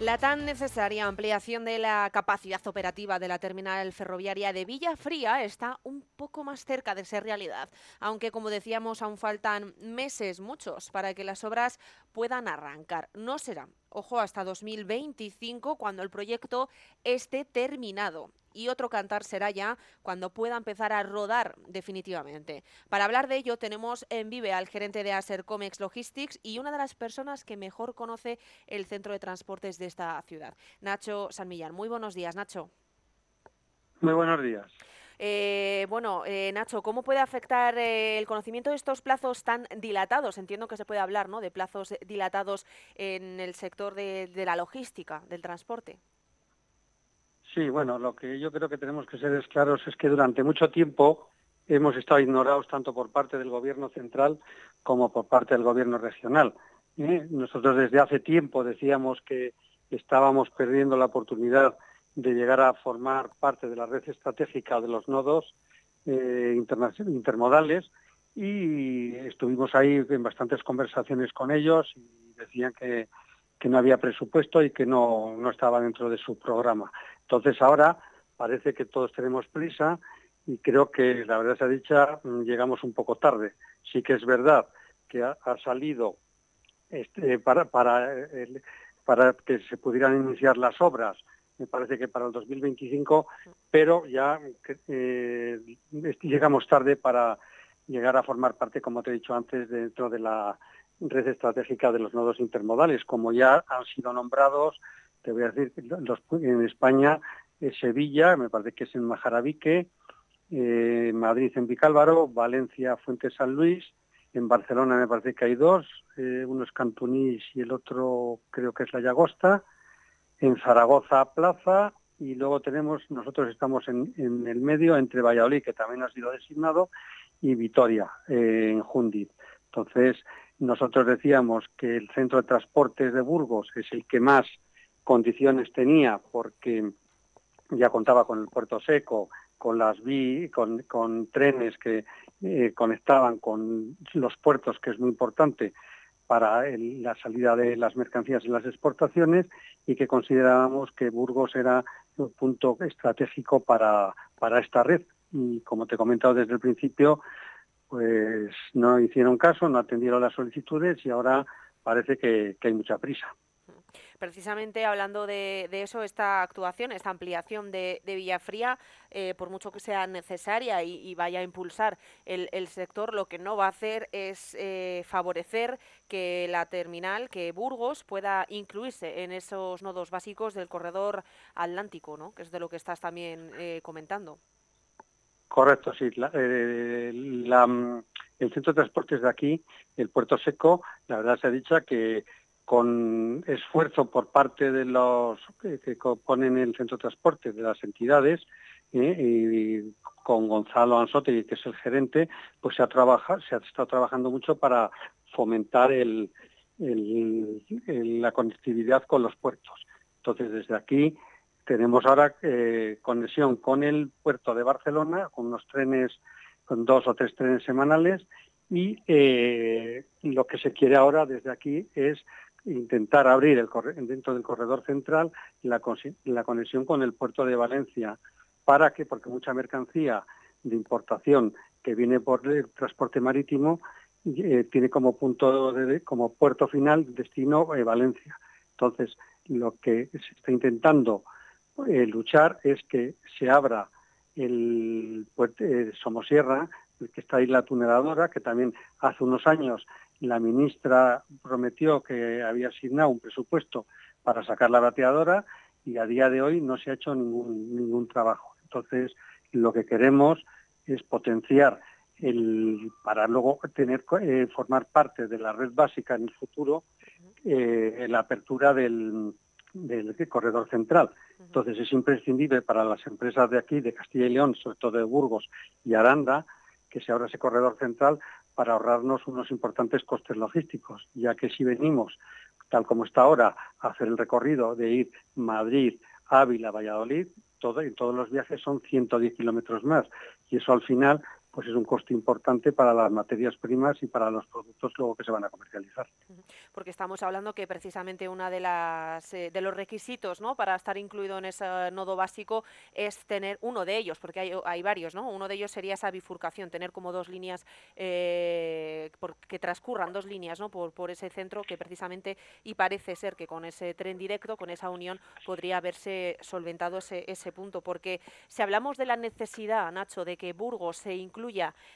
La tan necesaria ampliación de la capacidad operativa de la terminal ferroviaria de Villafría está un poco más cerca de ser realidad, aunque como decíamos aún faltan meses, muchos, para que las obras puedan arrancar. No será, ojo, hasta 2025 cuando el proyecto esté terminado y otro cantar será ya cuando pueda empezar a rodar definitivamente. Para hablar de ello tenemos en Vive al gerente de Aser Comex Logistics y una de las personas que mejor conoce el centro de transportes de esta ciudad, Nacho San Millán. Muy buenos días, Nacho. Muy buenos días. Eh, bueno, eh, Nacho, ¿cómo puede afectar eh, el conocimiento de estos plazos tan dilatados? Entiendo que se puede hablar ¿no? de plazos dilatados en el sector de, de la logística, del transporte. Sí, bueno, lo que yo creo que tenemos que ser claros es que durante mucho tiempo hemos estado ignorados tanto por parte del gobierno central como por parte del gobierno regional. ¿eh? Nosotros desde hace tiempo decíamos que estábamos perdiendo la oportunidad de llegar a formar parte de la red estratégica de los nodos eh, intermodales y estuvimos ahí en bastantes conversaciones con ellos y decían que, que no había presupuesto y que no, no estaba dentro de su programa. Entonces ahora parece que todos tenemos prisa y creo que la verdad se ha dicha llegamos un poco tarde. Sí que es verdad que ha, salido este, para, para, el, para que se pudieran iniciar las obras, me parece que para el 2025, pero ya eh, llegamos tarde para llegar a formar parte, como te he dicho antes, dentro de la red estratégica de los nodos intermodales, como ya han sido nombrados te voy a decir, los, en España es Sevilla, me parece que es en Majarabique, eh, Madrid en Vicálvaro, Valencia, Fuente San Luis, en Barcelona me parece que hay dos, eh, uno es Cantunís y el otro creo que es La Llagosta, en Zaragoza Plaza y luego tenemos, nosotros estamos en, en el medio entre Valladolid, que también ha sido designado, y Vitoria, eh, en Jundit. Entonces, nosotros decíamos que el centro de transportes de Burgos es el que más condiciones tenía porque ya contaba con el puerto seco, con las vi, con, con trenes que eh, conectaban con los puertos, que es muy importante para el, la salida de las mercancías y las exportaciones, y que considerábamos que Burgos era un punto estratégico para, para esta red. Y como te he comentado desde el principio, pues no hicieron caso, no atendieron las solicitudes y ahora parece que, hay mucha prisa precisamente hablando de, de, eso, esta actuación, esta ampliación de, de Villafría, eh, por mucho que sea necesaria y, y vaya a impulsar el, el, sector, lo que no va a hacer es eh, favorecer que la terminal, que Burgos pueda incluirse en esos nodos básicos del corredor atlántico, ¿no? que es de lo que estás también eh, comentando. Correcto, sí. Eh, la, el centro de transportes de aquí, el Puerto Seco, la verdad se ha dicho que con esfuerzo por parte de los que, componen el centro de transporte, de las entidades, ¿eh? y con Gonzalo Ansote, que es el gerente, pues se ha, trabajado, se ha estado trabajando mucho para fomentar la conectividad con los puertos. Entonces, desde aquí tenemos ahora eh, conexión con el puerto de Barcelona, con unos trenes, con dos o tres trenes semanales, y eh, lo que se quiere ahora desde aquí es intentar abrir dentro del corredor central la, conexión con el puerto de Valencia para que, porque mucha mercancía de importación que viene por el transporte marítimo eh, tiene como punto de, como puerto final destino Valencia. Entonces, lo que se está intentando eh, luchar es que se abra el puerto Somosierra, que está ahí la tuneladora, que también hace unos años la ministra prometió que había asignado un presupuesto para sacar la bateadora y a día de hoy no se ha hecho ningún, ningún trabajo. Entonces, lo que queremos es potenciar el, para luego tener eh, formar parte de la red básica en el futuro eh, la apertura del, del corredor central. Entonces es imprescindible para las empresas de aquí, de Castilla y León, sobre todo de Burgos y Aranda, que se abra ese corredor central para ahorrarnos unos importantes costes logísticos, ya que si venimos, tal como está ahora, a hacer el recorrido de ir Madrid, Ávila, Valladolid, todo, y todos los viajes son 110 kilómetros más. Y eso al final pues es un coste importante para las materias primas y para los productos luego que se van a comercializar. Porque estamos hablando que precisamente una de las eh, de los requisitos, ¿no? para estar incluido en ese nodo básico es tener uno de ellos, porque hay, hay varios, ¿no? Uno de ellos sería esa bifurcación, tener como dos líneas eh, que transcurran dos líneas, ¿no? Por, por ese centro que precisamente y parece ser que con ese tren directo, con esa unión podría haberse solventado ese ese punto, porque si hablamos de la necesidad, Nacho, de que Burgos se incluya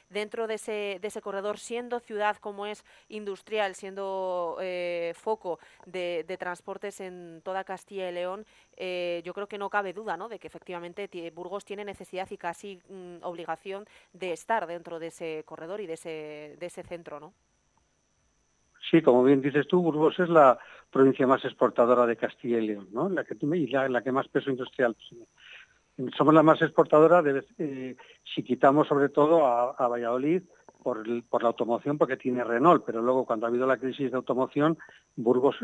dentro de ese, de ese corredor, siendo ciudad como es industrial, siendo eh, foco de, transportes en toda Castilla y León, eh, yo creo que no cabe duda ¿no? de que efectivamente Burgos tiene necesidad y casi mm, obligación de estar dentro de ese corredor y de ese, de ese centro, ¿no? Sí, como bien dices tú, Burgos es la provincia más exportadora de Castilla y León, ¿no? La que, y la que más peso industrial tiene somos la más exportadora eh, si quitamos sobre todo a, Valladolid por, la automoción porque tiene Renault, pero luego cuando ha habido la crisis de automoción, Burgos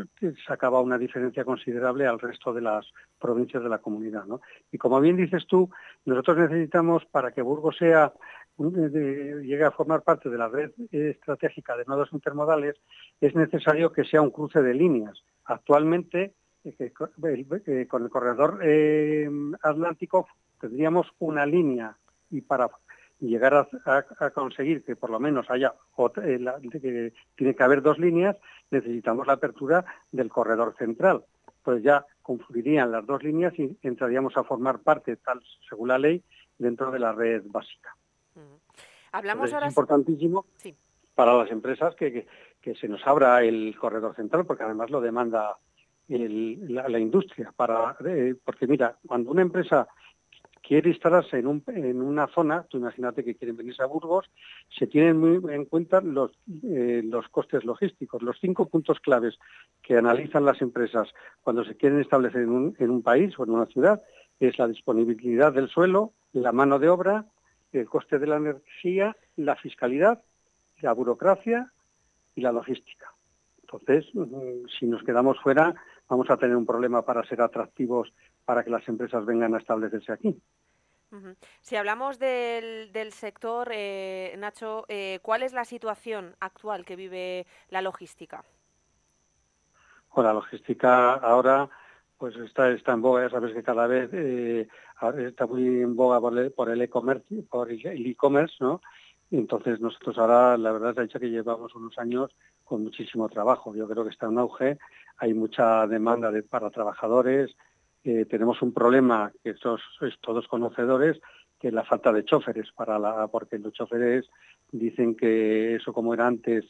sacaba una diferencia considerable al resto de las provincias de la comunidad. Y como bien dices tú, nosotros necesitamos para que Burgos sea llegue a formar parte de la red estratégica de nodos intermodales, es necesario que sea un cruce de líneas. Actualmente con el corredor eh, atlántico tendríamos una línea y para llegar a, conseguir que por lo menos haya eh, que tiene que haber dos líneas necesitamos la apertura del corredor central. Pues ya confluirían las dos líneas y entraríamos a formar parte tal según la ley dentro de la red básica. Hablamos ahora es importantísimo para las empresas que, que se nos abra el corredor central porque además lo demanda la, industria, para, eh, porque mira, cuando una empresa quiere instalarse en, un, en una zona, tú imagínate que quieren venirse a Burgos, se tienen muy en cuenta los, eh, los costes logísticos. Los cinco puntos claves que analizan las empresas cuando se quieren establecer en un, en un país o en una ciudad es la disponibilidad del suelo, la mano de obra, el coste de la energía, la fiscalidad, la burocracia y la logística. Entonces, mm, si nos quedamos fuera, vamos a tener un problema para ser atractivos para que las empresas vengan a establecerse aquí. Si hablamos del, sector, eh, Nacho, eh, ¿cuál es la situación actual que vive la logística? Bueno, la logística ahora pues está, está en boga, ya sabes que cada vez eh, está muy en boga por el e-commerce, por el e-commerce, ¿no? Entonces nosotros ahora, la verdad es que llevamos unos años con muchísimo trabajo. Yo creo que está en auge, hay mucha demanda de, para trabajadores, eh, tenemos un problema que sois, todos conocedores, que es la falta de choferes, para la, porque los choferes dicen que eso como era antes,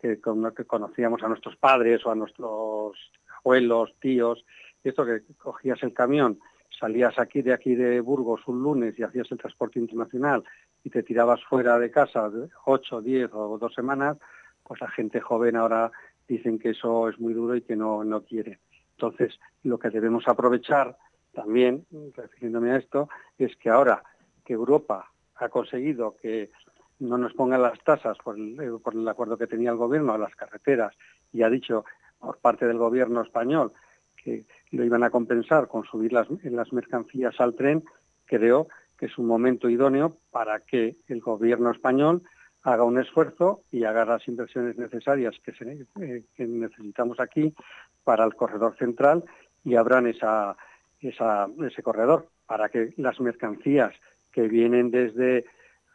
que, que conocíamos a nuestros padres o a nuestros abuelos, tíos, esto que cogías el camión salías aquí de aquí de Burgos un lunes y hacías el transporte internacional y te tirabas fuera de casa ocho, diez o dos semanas, pues la gente joven ahora dicen que eso es muy duro y que no, no quieren. Entonces, lo que debemos aprovechar también, refiriéndome a esto, es que ahora que Europa ha conseguido que no nos pongan las tasas por el, eh, por el acuerdo que tenía el gobierno a las carreteras y ha dicho por parte del gobierno español que lo iban a compensar con subir las, mercancías al tren, creo que es un momento idóneo para que el gobierno español haga un esfuerzo y haga las inversiones necesarias que, eh, necesitamos aquí para el corredor central y abran ese corredor para que las mercancías que vienen desde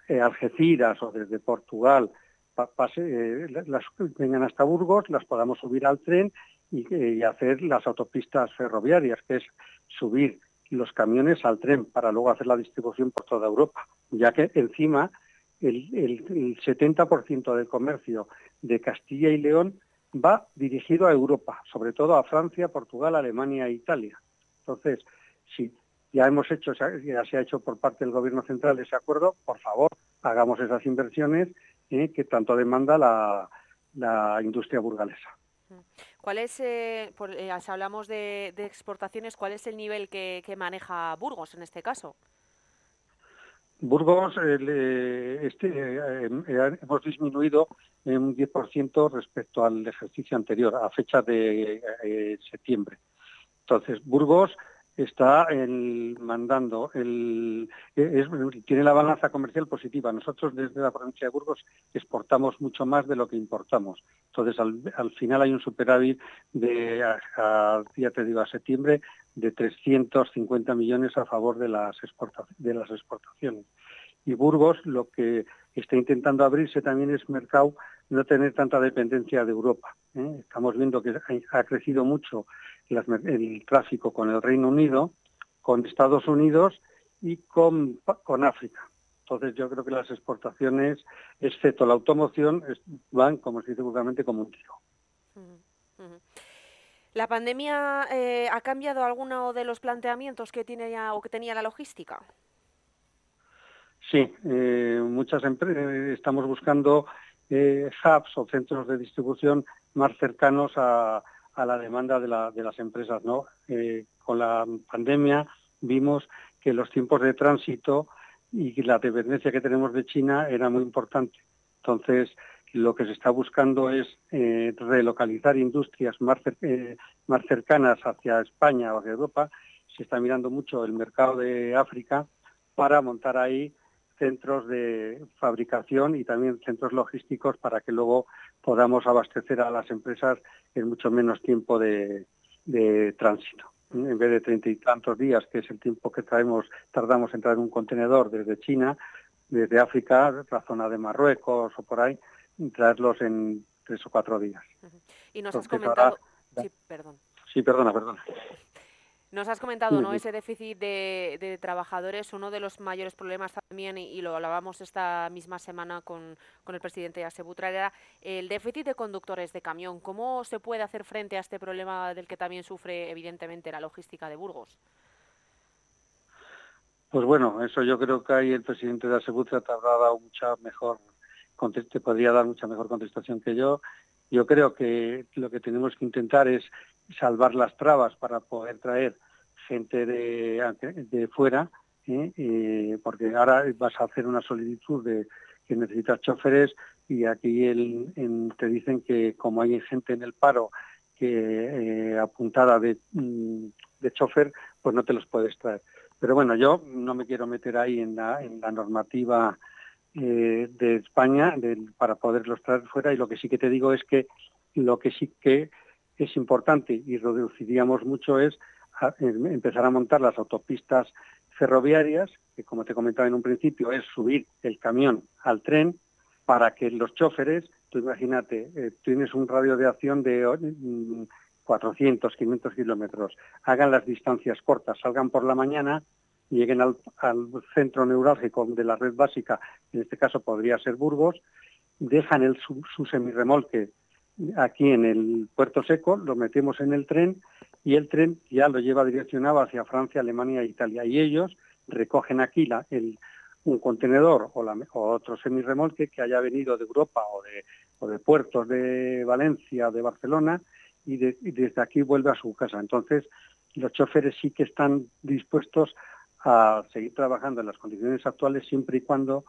eh, Algeciras o desde Portugal pase, eh, vengan hasta Burgos, las podamos subir al tren y, y, hacer las autopistas ferroviarias, que es subir los camiones al tren para luego hacer la distribución por toda Europa, ya que encima el, el, el 70% del comercio de Castilla y León va dirigido a Europa, sobre todo a Francia, Portugal, Alemania e Italia. Entonces, si ya hemos hecho, ya se ha hecho por parte del Gobierno central ese acuerdo, por favor, hagamos esas inversiones eh, que tanto demanda la, la industria burgalesa. ¿Cuál es, eh, por, eh, si hablamos de, de, exportaciones, cuál es el nivel que, que, maneja Burgos en este caso? Burgos, eh, este, eh, hemos disminuido en un 10% respecto al ejercicio anterior, a fecha de septiembre. Entonces, Burgos está mandando, es, tiene la balanza comercial positiva. Nosotros desde la provincia de Burgos exportamos mucho más de lo que importamos. Entonces, al, al final hay un superávit de, a, a, ya te digo, a septiembre de 350 millones a favor de las exportaciones. Y Burgos lo que está intentando abrirse también es mercado, no tener tanta dependencia de Europa. ¿eh? Estamos viendo que ha crecido mucho las, el tráfico con el Reino Unido, con Estados Unidos y con, con África. Entonces yo creo que las exportaciones, excepto la automoción, van, como se dice vulgarmente, como un tiro. Uh -huh. ¿La pandemia eh, ha cambiado alguno de los planteamientos que tiene ya, o que tenía la logística? Sí, eh, muchas empresas estamos buscando eh, hubs o centros de distribución más cercanos a, la demanda de, la, de, las empresas. Eh, con la pandemia vimos que los tiempos de tránsito y la dependencia que tenemos de China era muy importante. Entonces, lo que se está buscando es eh, relocalizar industrias más cercanas hacia España o hacia Europa. Se está mirando mucho el mercado de África para montar ahí centros de fabricación y también centros logísticos para que luego podamos abastecer a las empresas en mucho menos tiempo de, de tránsito. En vez de treinta y tantos días, que es el tiempo que traemos, tardamos en traer un contenedor desde China, desde África, la zona de Marruecos o por ahí, traerlos en tres o cuatro días. Y nos Entonces, has comentado... Ahora... Sí, perdón. Sí, perdona, perdona. Nos has comentado, ¿no? Ese déficit de, de, trabajadores, uno de los mayores problemas también, y, y lo hablábamos esta misma semana con, con, el presidente Asebutra, era el déficit de conductores de camión. ¿Cómo se puede hacer frente a este problema del que también sufre, evidentemente, la logística de Burgos? Pues bueno, eso yo creo que ahí el presidente de Asebutra te habrá dado mucha mejor, te podría dar mucha mejor contestación que yo. Yo creo que lo que tenemos que intentar es salvar las trabas para poder traer gente de, de fuera, ¿eh? Eh, porque ahora vas a hacer una solicitud de que necesitas choferes y aquí te dicen que como hay gente en el paro que eh, apuntada de, mm, de chofer, pues no te los puedes traer. Pero bueno, yo no me quiero meter ahí en la, en la normativa eh, de España para poderlos traer fuera. Y lo que sí que te digo es que lo que sí que es importante y reduciríamos mucho es a, empezar a montar las autopistas ferroviarias, que como te comentaba en un principio es subir el camión al tren para que los choferes, tú imagínate, eh, tienes un radio de acción de mm, 400, 500 kilómetros, hagan las distancias cortas, salgan por la mañana, lleguen al, centro neurálgico de la red básica, en este caso podría ser Burgos, dejan el, su, su semirremolque aquí en el puerto seco, lo metemos en el tren y el tren ya lo lleva direccionado hacia Francia, Alemania e Italia. Y ellos recogen aquí la, el, un contenedor o, la, o otro semirremolque que haya venido de Europa o de, puertos de Valencia o de Barcelona y, desde aquí vuelve a su casa. Entonces, los choferes sí que están dispuestos a seguir trabajando en las condiciones actuales siempre y cuando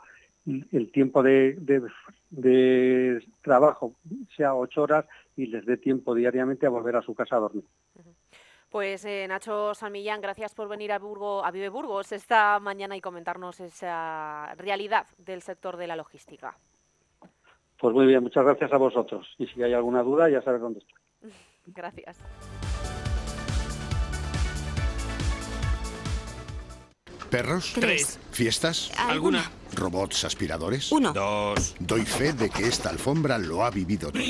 el tiempo de, trabajo sea ocho horas y les dé tiempo diariamente a volver a su casa a dormir. Pues eh, Nacho San Millán, gracias por venir a, Burgo, a Vive Burgos esta mañana y comentarnos esa realidad del sector de la logística. Pues muy bien, muchas gracias a vosotros. Y si hay alguna duda, ya sabes dónde estoy. *laughs* gracias. ¿Perros? Tres. ¿Fiestas? ¿Alguna? ¿Robots aspiradores? Uno. Dos. Doy fe de que esta alfombra lo ha vivido todo.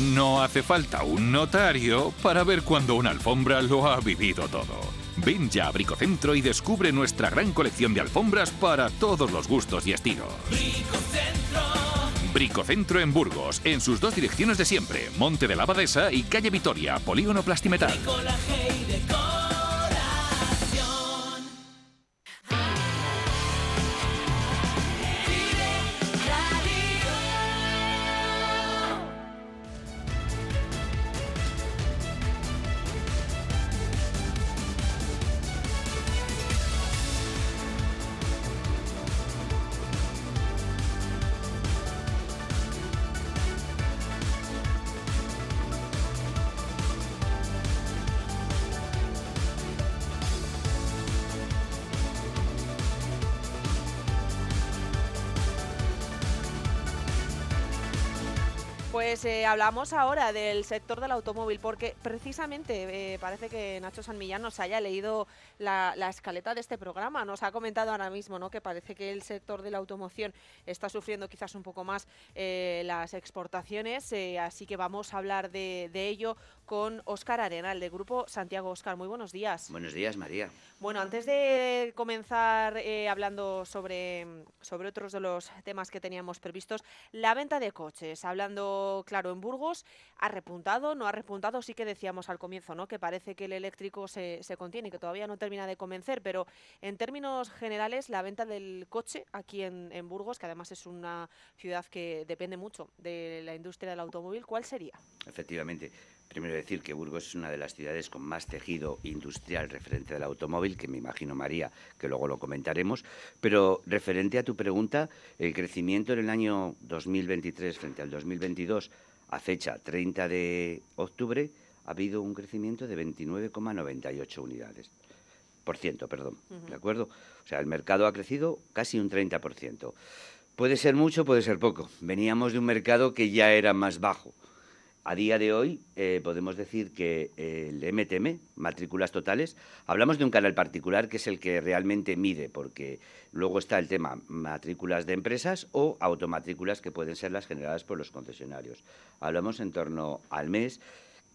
No hace falta un notario para ver cuando una alfombra lo ha vivido todo. Ven ya a Bricocentro y descubre nuestra gran colección de alfombras para todos los gustos y estilos. Bricocentro. Bricocentro en Burgos, en sus dos direcciones de siempre, Monte de la Abadesa y Calle Vitoria, Polígono Plastimetal. Pues eh, hablamos ahora del sector del automóvil, porque precisamente eh, parece que Nacho San Millán nos haya leído la, escaleta de este programa. Nos ha comentado ahora mismo ¿no? que parece que el sector de la automoción está sufriendo quizás un poco más eh, las exportaciones, así que vamos a hablar de ello con Óscar Arenal, del Grupo Santiago. Óscar, muy buenos días. Buenos días, María. Bueno, antes de comenzar eh, hablando sobre, sobre otros de los temas que teníamos previstos, la venta de coches, hablando, claro, en Burgos, ¿ha repuntado? ¿No ha repuntado? Sí que decíamos al comienzo, ¿no? Que parece que el eléctrico se, se contiene y que todavía no termina de convencer, pero en términos generales, la venta del coche aquí en, en Burgos, que además es una ciudad que depende mucho de la industria del automóvil, ¿cuál sería? Efectivamente. Primero decir que Burgos es una de las ciudades con más tejido industrial referente al automóvil, que me imagino, María, que luego lo comentaremos. Pero referente a tu pregunta, el crecimiento en el año 2023 frente al 2022, a fecha 30 de octubre, ha habido un crecimiento de 29,98 unidades. Por ciento, perdón. ¿De acuerdo? O sea, el mercado ha crecido casi un 30%. Puede ser mucho, puede ser poco. Veníamos de un mercado que ya era más bajo. A día de hoy eh, podemos decir que el MTM, matrículas totales, hablamos de un canal particular que es el que realmente mide, porque luego está el tema matrículas de empresas o automatrículas que pueden ser las generadas por los concesionarios. Hablamos en torno al mes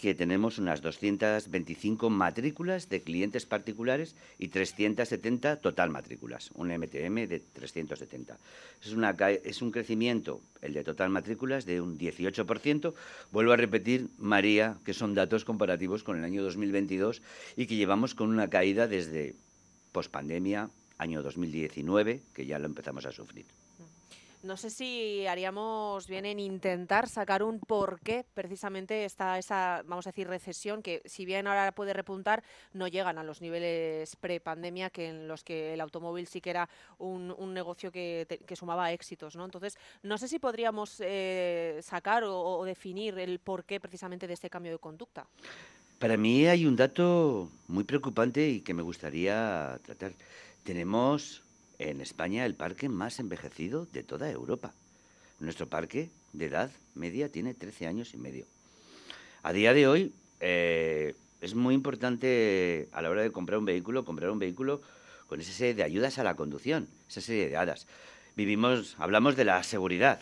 que tenemos unas 225 matrículas de clientes particulares y 370 total matrículas, un MTM de 370. Es, una, es un crecimiento, el de total matrículas, de un 18%. Vuelvo a repetir, María, que son datos comparativos con el año 2022 y que llevamos con una caída desde pospandemia, año 2019, que ya lo empezamos a sufrir. No sé si haríamos bien en intentar sacar un por qué precisamente está esa, vamos a decir, recesión, que si bien ahora puede repuntar, no llegan a los niveles pre-pandemia, que en los que el automóvil sí que era un, negocio que, sumaba éxitos, ¿no? Entonces, no sé si podríamos eh, sacar o, o definir el por qué precisamente de este cambio de conducta. Para mí hay un dato muy preocupante y que me gustaría tratar. Tenemos en España el parque más envejecido de toda Europa. Nuestro parque de edad media tiene 13 años y medio. A día de hoy eh, es muy importante a la hora de comprar un vehículo, comprar un vehículo con esa serie de ayudas a la conducción, esa serie de hadas. Vivimos, hablamos de la seguridad.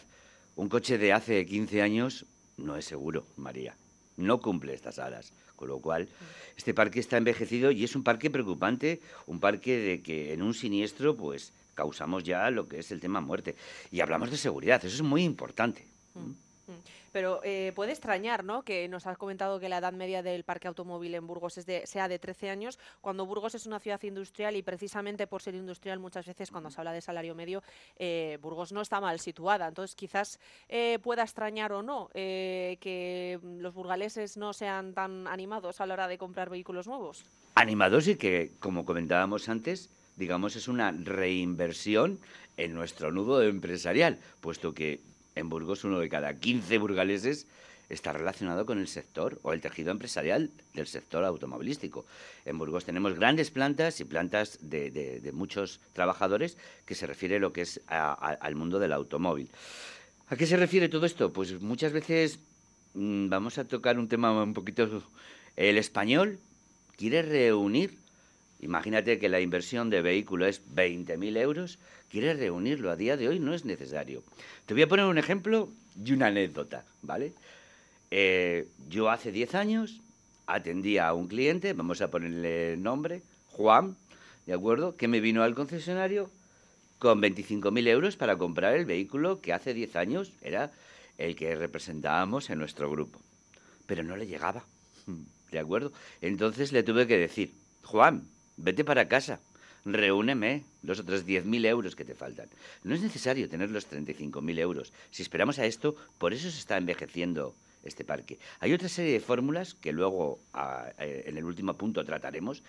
Un coche de hace 15 años no es seguro, María. No cumple estas hadas. Con lo cual, este parque está envejecido y es un parque preocupante, un parque de que en un siniestro, pues causamos ya lo que es el tema muerte. Y hablamos de seguridad, eso es muy importante. Mm. Pero eh, puede extrañar, ¿no? Que nos has comentado que la edad media del parque automóvil en Burgos es de, sea de 13 años, cuando Burgos es una ciudad industrial y precisamente por ser industrial muchas veces cuando se habla de salario medio, eh, Burgos no está mal situada. Entonces quizás eh, pueda extrañar o no que los burgaleses no sean tan animados a la hora de comprar vehículos nuevos. Animados y que, como comentábamos antes, digamos, es una reinversión en nuestro nudo empresarial, puesto que en Burgos uno de cada 15 burgaleses está relacionado con el sector o el tejido empresarial del sector automovilístico. En Burgos tenemos grandes plantas y plantas de, muchos trabajadores que se refiere lo que es al mundo del automóvil. ¿A qué se refiere todo esto? Pues muchas veces mm, vamos a tocar un tema un poquito... El español quiere reunir, imagínate que la inversión de vehículo es 20.000 euros, quiere reunirlo. A día de hoy no es necesario. Te voy a poner un ejemplo y una anécdota, ¿vale? Eh, yo hace 10 años atendía a un cliente, vamos a ponerle nombre, Juan, ¿de acuerdo? Que me vino al concesionario con 25.000 euros para comprar el vehículo que hace 10 años era el que representábamos en nuestro grupo. Pero no le llegaba, ¿de acuerdo? Entonces le tuve que decir, Juan, vete para casa, reúneme los otros 10.000 euros que te faltan. No es necesario tener los 35.000 euros. Si esperamos a esto, por eso se está envejeciendo este parque. Hay otra serie de fórmulas que luego eh, en el último punto trataremos,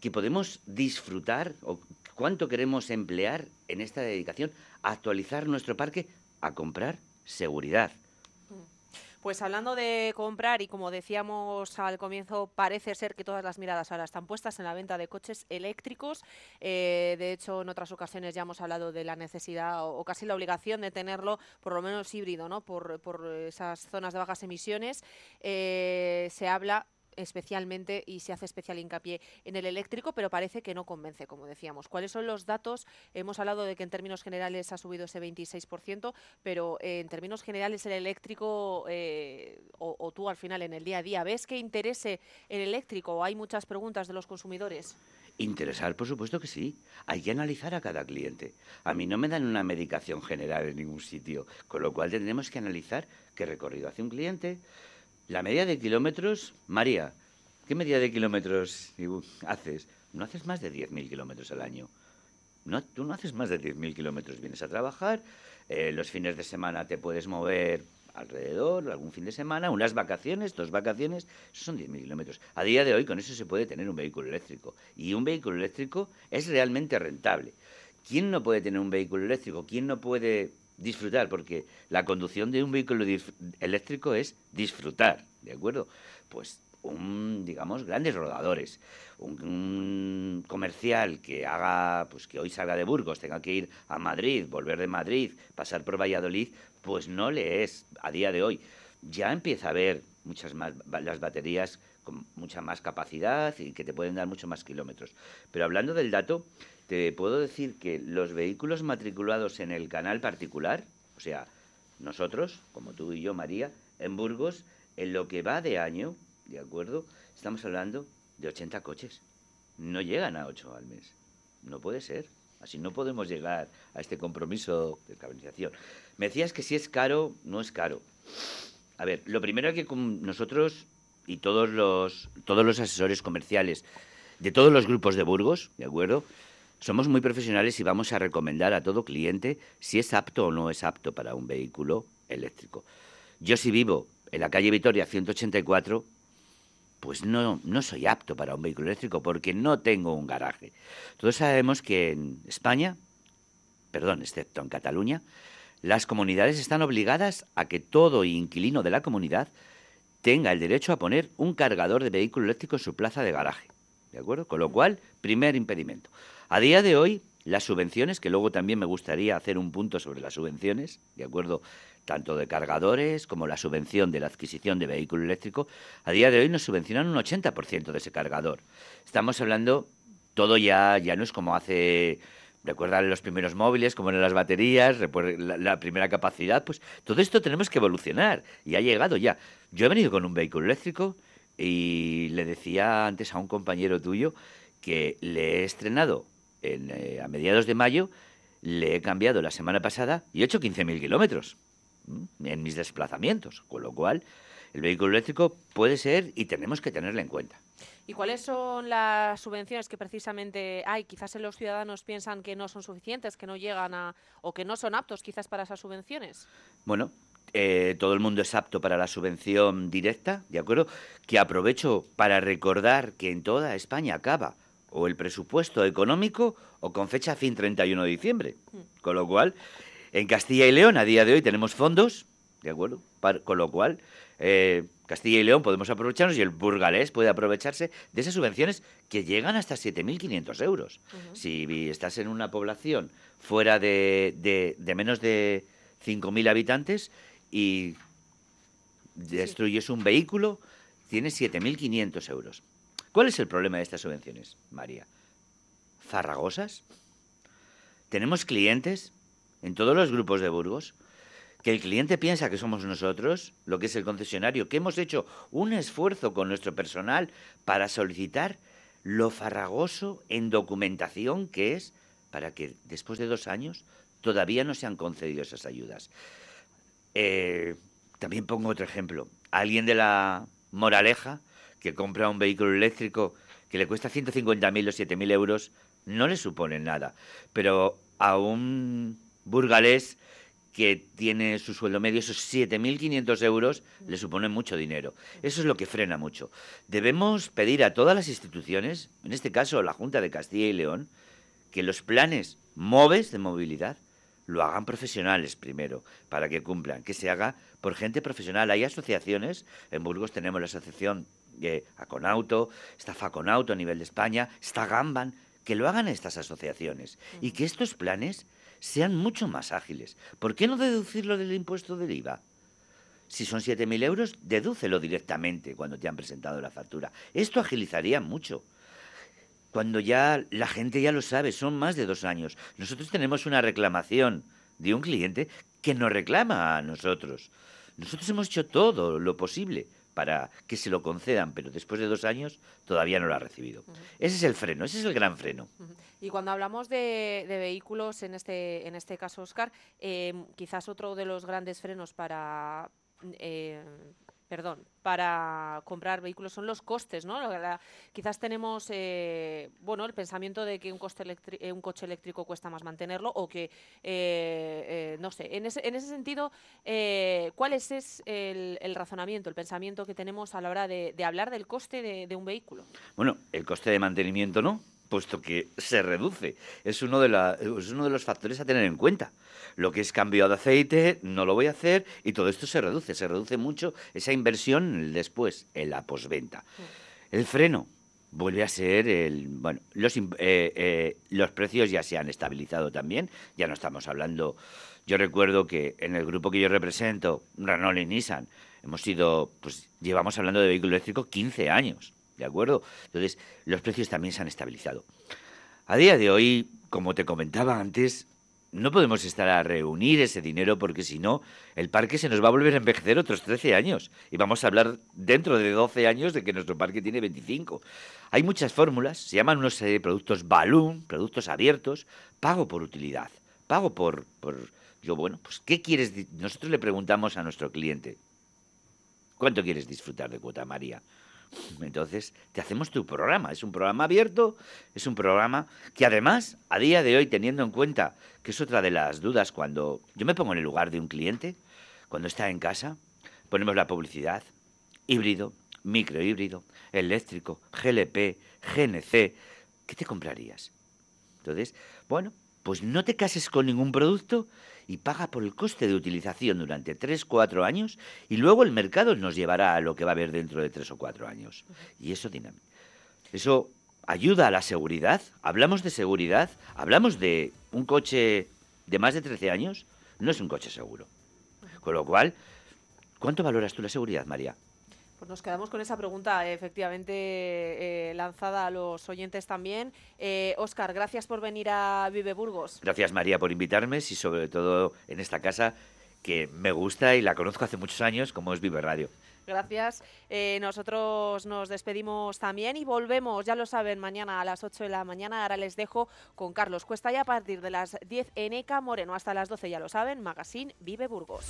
que podemos disfrutar o cuánto queremos emplear en esta dedicación a actualizar nuestro parque, a comprar seguridad. Pues hablando de comprar y como decíamos al comienzo, parece ser que todas las miradas ahora están puestas en la venta de coches eléctricos. Eh, de hecho, en otras ocasiones ya hemos hablado de la necesidad o, casi la obligación de tenerlo, por lo menos híbrido, ¿no? por, por esas zonas de bajas emisiones. Eh, se habla especialmente y se hace especial hincapié en el eléctrico, pero parece que no convence, como decíamos. ¿Cuáles son los datos? Hemos hablado de que en términos generales ha subido ese 26%, pero eh, en términos generales el eléctrico, eh, o, tú al final en el día a día, ¿ves que interese el eléctrico o hay muchas preguntas de los consumidores? Interesar, por supuesto que sí. Hay que analizar a cada cliente. A mí no me dan una medicación general en ningún sitio, con lo cual tendremos que analizar qué recorrido hace un cliente, la media de kilómetros, María, ¿qué media de kilómetros haces? No haces más de 10.000 kilómetros al año. No, tú no haces más de 10.000 kilómetros. Vienes a trabajar, eh, los fines de semana te puedes mover alrededor, algún fin de semana, unas vacaciones, dos vacaciones, eso son 10.000 kilómetros. A día de hoy con eso se puede tener un vehículo eléctrico. Y un vehículo eléctrico es realmente rentable. ¿Quién no puede tener un vehículo eléctrico? ¿Quién no puede disfrutar, porque la conducción de un vehículo eléctrico es disfrutar, ¿de acuerdo? Pues un, digamos, grandes rodadores, un, comercial que haga, pues que hoy salga de Burgos, tenga que ir a Madrid, volver de Madrid, pasar por Valladolid, pues no le es a día de hoy. Ya empieza a haber muchas más, las baterías con mucha más capacidad y que te pueden dar mucho más kilómetros. Pero hablando del dato, te puedo decir que los vehículos matriculados en el canal particular, o sea, nosotros, como tú y yo, María, en Burgos, en lo que va de año, ¿de acuerdo? Estamos hablando de 80 coches. No llegan a 8 al mes. No puede ser. Así no podemos llegar a este compromiso de carbonización. Me decías que si es caro, no es caro. A ver, lo primero que nosotros y todos los, todos los asesores comerciales de todos los grupos de Burgos, ¿de acuerdo? Somos muy profesionales y vamos a recomendar a todo cliente si es apto o no es apto para un vehículo eléctrico. Yo si vivo en la calle Vitoria 184, pues no, no soy apto para un vehículo eléctrico porque no tengo un garaje. Todos sabemos que en España, perdón, excepto en Cataluña, las comunidades están obligadas a que todo inquilino de la comunidad tenga el derecho a poner un cargador de vehículo eléctrico en su plaza de garaje. ¿De acuerdo? Con lo cual, primer impedimento. A día de hoy, las subvenciones, que luego también me gustaría hacer un punto sobre las subvenciones, de acuerdo, tanto de cargadores como la subvención de la adquisición de vehículo eléctrico, a día de hoy nos subvencionan un 80% de ese cargador. Estamos hablando, todo ya, ya no es como hace recuerdan los primeros móviles, como eran las baterías, la, la, primera capacidad, pues todo esto tenemos que evolucionar y ha llegado ya. Yo he venido con un vehículo eléctrico y le decía antes a un compañero tuyo que le he estrenado eh, a mediados de mayo, le he cambiado la semana pasada y he hecho 15.000 kilómetros. en mis desplazamientos, con lo cual el vehículo eléctrico puede ser y tenemos que tenerlo en cuenta. ¿Y cuáles son las subvenciones que precisamente hay? Quizás los ciudadanos piensan que no son suficientes, que no llegan a o que no son aptos quizás para esas subvenciones. Bueno, eh, todo el mundo es apto para la subvención directa, ¿de acuerdo? Que aprovecho para recordar que en toda España acaba o el presupuesto económico o con fecha fin 31 de diciembre. Mm. Con lo cual, en Castilla y León a día de hoy tenemos fondos, ¿de acuerdo? con lo cual, eh, Castilla y León podemos aprovecharnos y el burgalés puede aprovecharse de esas subvenciones que llegan hasta 7.500 euros. Si estás en una población fuera de, de, menos de 5.000 habitantes y destruyes un vehículo, tienes 7.500 euros. ¿Cuál es el problema de estas subvenciones, María? ¿Farragosas? ¿Tenemos clientes en todos los grupos de Burgos que el cliente piensa que somos nosotros, lo que es el concesionario, que hemos hecho un esfuerzo con nuestro personal para solicitar lo farragoso en documentación que es para que después de dos años todavía no se han concedido esas ayudas. Eh, también pongo otro ejemplo. Alguien de la Moraleja que compra un vehículo eléctrico que le cuesta 150.000 o 7.000 euros, no le supone nada. Pero a un burgalés que tiene su sueldo medio, esos 7.500 euros, le supone mucho dinero. Eso es lo que frena mucho. Debemos pedir a todas las instituciones, en este caso la Junta de Castilla y León, que los planes MOVES de movilidad lo hagan profesionales primero, para que cumplan, que se haga por gente profesional. Hay asociaciones, en Burgos tenemos la asociación de Aconauto, está Faconauto a nivel de España, está Gamban, que lo hagan estas asociaciones y que estos planes sean mucho más ágiles. ¿Por qué no deducirlo del impuesto del IVA? Si son 7.000 euros, dedúcelo directamente cuando te han presentado la factura. Esto agilizaría mucho. Cuando ya la gente ya lo sabe, son más de dos años. Nosotros tenemos una reclamación de un cliente que nos reclama a nosotros. Nosotros hemos hecho todo lo posible para que se lo concedan, pero después de dos años todavía no lo ha recibido. Ese es el freno, ese es el gran freno. Y cuando hablamos de, vehículos, en este, en este caso, Oscar, eh, quizás otro de los grandes frenos para eh, perdón, para comprar vehículos son los costes, ¿no? quizás tenemos, eh, bueno, el pensamiento de que un, coste eh, un coche eléctrico cuesta más mantenerlo o que, eh, no sé, en ese, en ese sentido, ¿cuál es, el, razonamiento, el pensamiento que tenemos a la hora de, hablar del coste de un vehículo? Bueno, el coste de mantenimiento no, puesto que se reduce. Es uno, de es uno de los factores a tener en cuenta. Lo que es cambio de aceite, no lo voy a hacer y todo esto se reduce. Se reduce mucho esa inversión después, en la posventa. El freno vuelve a ser el. Bueno, los, eh, eh, los precios ya se han estabilizado también. Ya no estamos hablando. Yo recuerdo que en el grupo que yo represento, Renault y Nissan, hemos sido, pues llevamos hablando de vehículo eléctrico 15 años. ¿De acuerdo? Entonces, los precios también se han estabilizado. A día de hoy, como te comentaba antes, no podemos estar a reunir ese dinero porque si no, el parque se nos va a volver a envejecer otros 13 años. Y vamos a hablar dentro de 12 años de que nuestro parque tiene 25. Hay muchas fórmulas, se llaman unos productos balloon, productos abiertos, pago por utilidad, pago por, por... Yo, bueno, pues ¿qué quieres? Nosotros le preguntamos a nuestro cliente, ¿cuánto quieres disfrutar de cuota María? Entonces, te hacemos tu programa. Es un programa abierto, es un programa que además, a día de hoy, teniendo en cuenta que es otra de las dudas cuando yo me pongo en el lugar de un cliente, cuando está en casa, ponemos la publicidad, híbrido, microhíbrido, eléctrico, GLP, GNC, ¿qué te comprarías? Entonces, bueno, pues no te cases con ningún producto y paga por el coste de utilización durante 3 4 años y luego el mercado nos llevará a lo que va a haber dentro de 3 o 4 años. Y eso Eso ayuda a la seguridad. Hablamos de seguridad, hablamos de un coche de más de 13 años, no es un coche seguro. Con lo cual, ¿cuánto valoras tú la seguridad, María? Pues nos quedamos con esa pregunta efectivamente eh, lanzada a los oyentes también. Oscar, eh, gracias por venir a Vive Burgos. Gracias María por invitarme y sobre todo en esta casa que me gusta y la conozco hace muchos años como es Vive Radio. Gracias. Eh, nosotros nos despedimos también y volvemos, ya lo saben, mañana a las 8 de la mañana. Ahora les dejo con Carlos Cuesta ya a partir de las 10 en ECA Moreno hasta las 12, ya lo saben, Magazine Vive Burgos.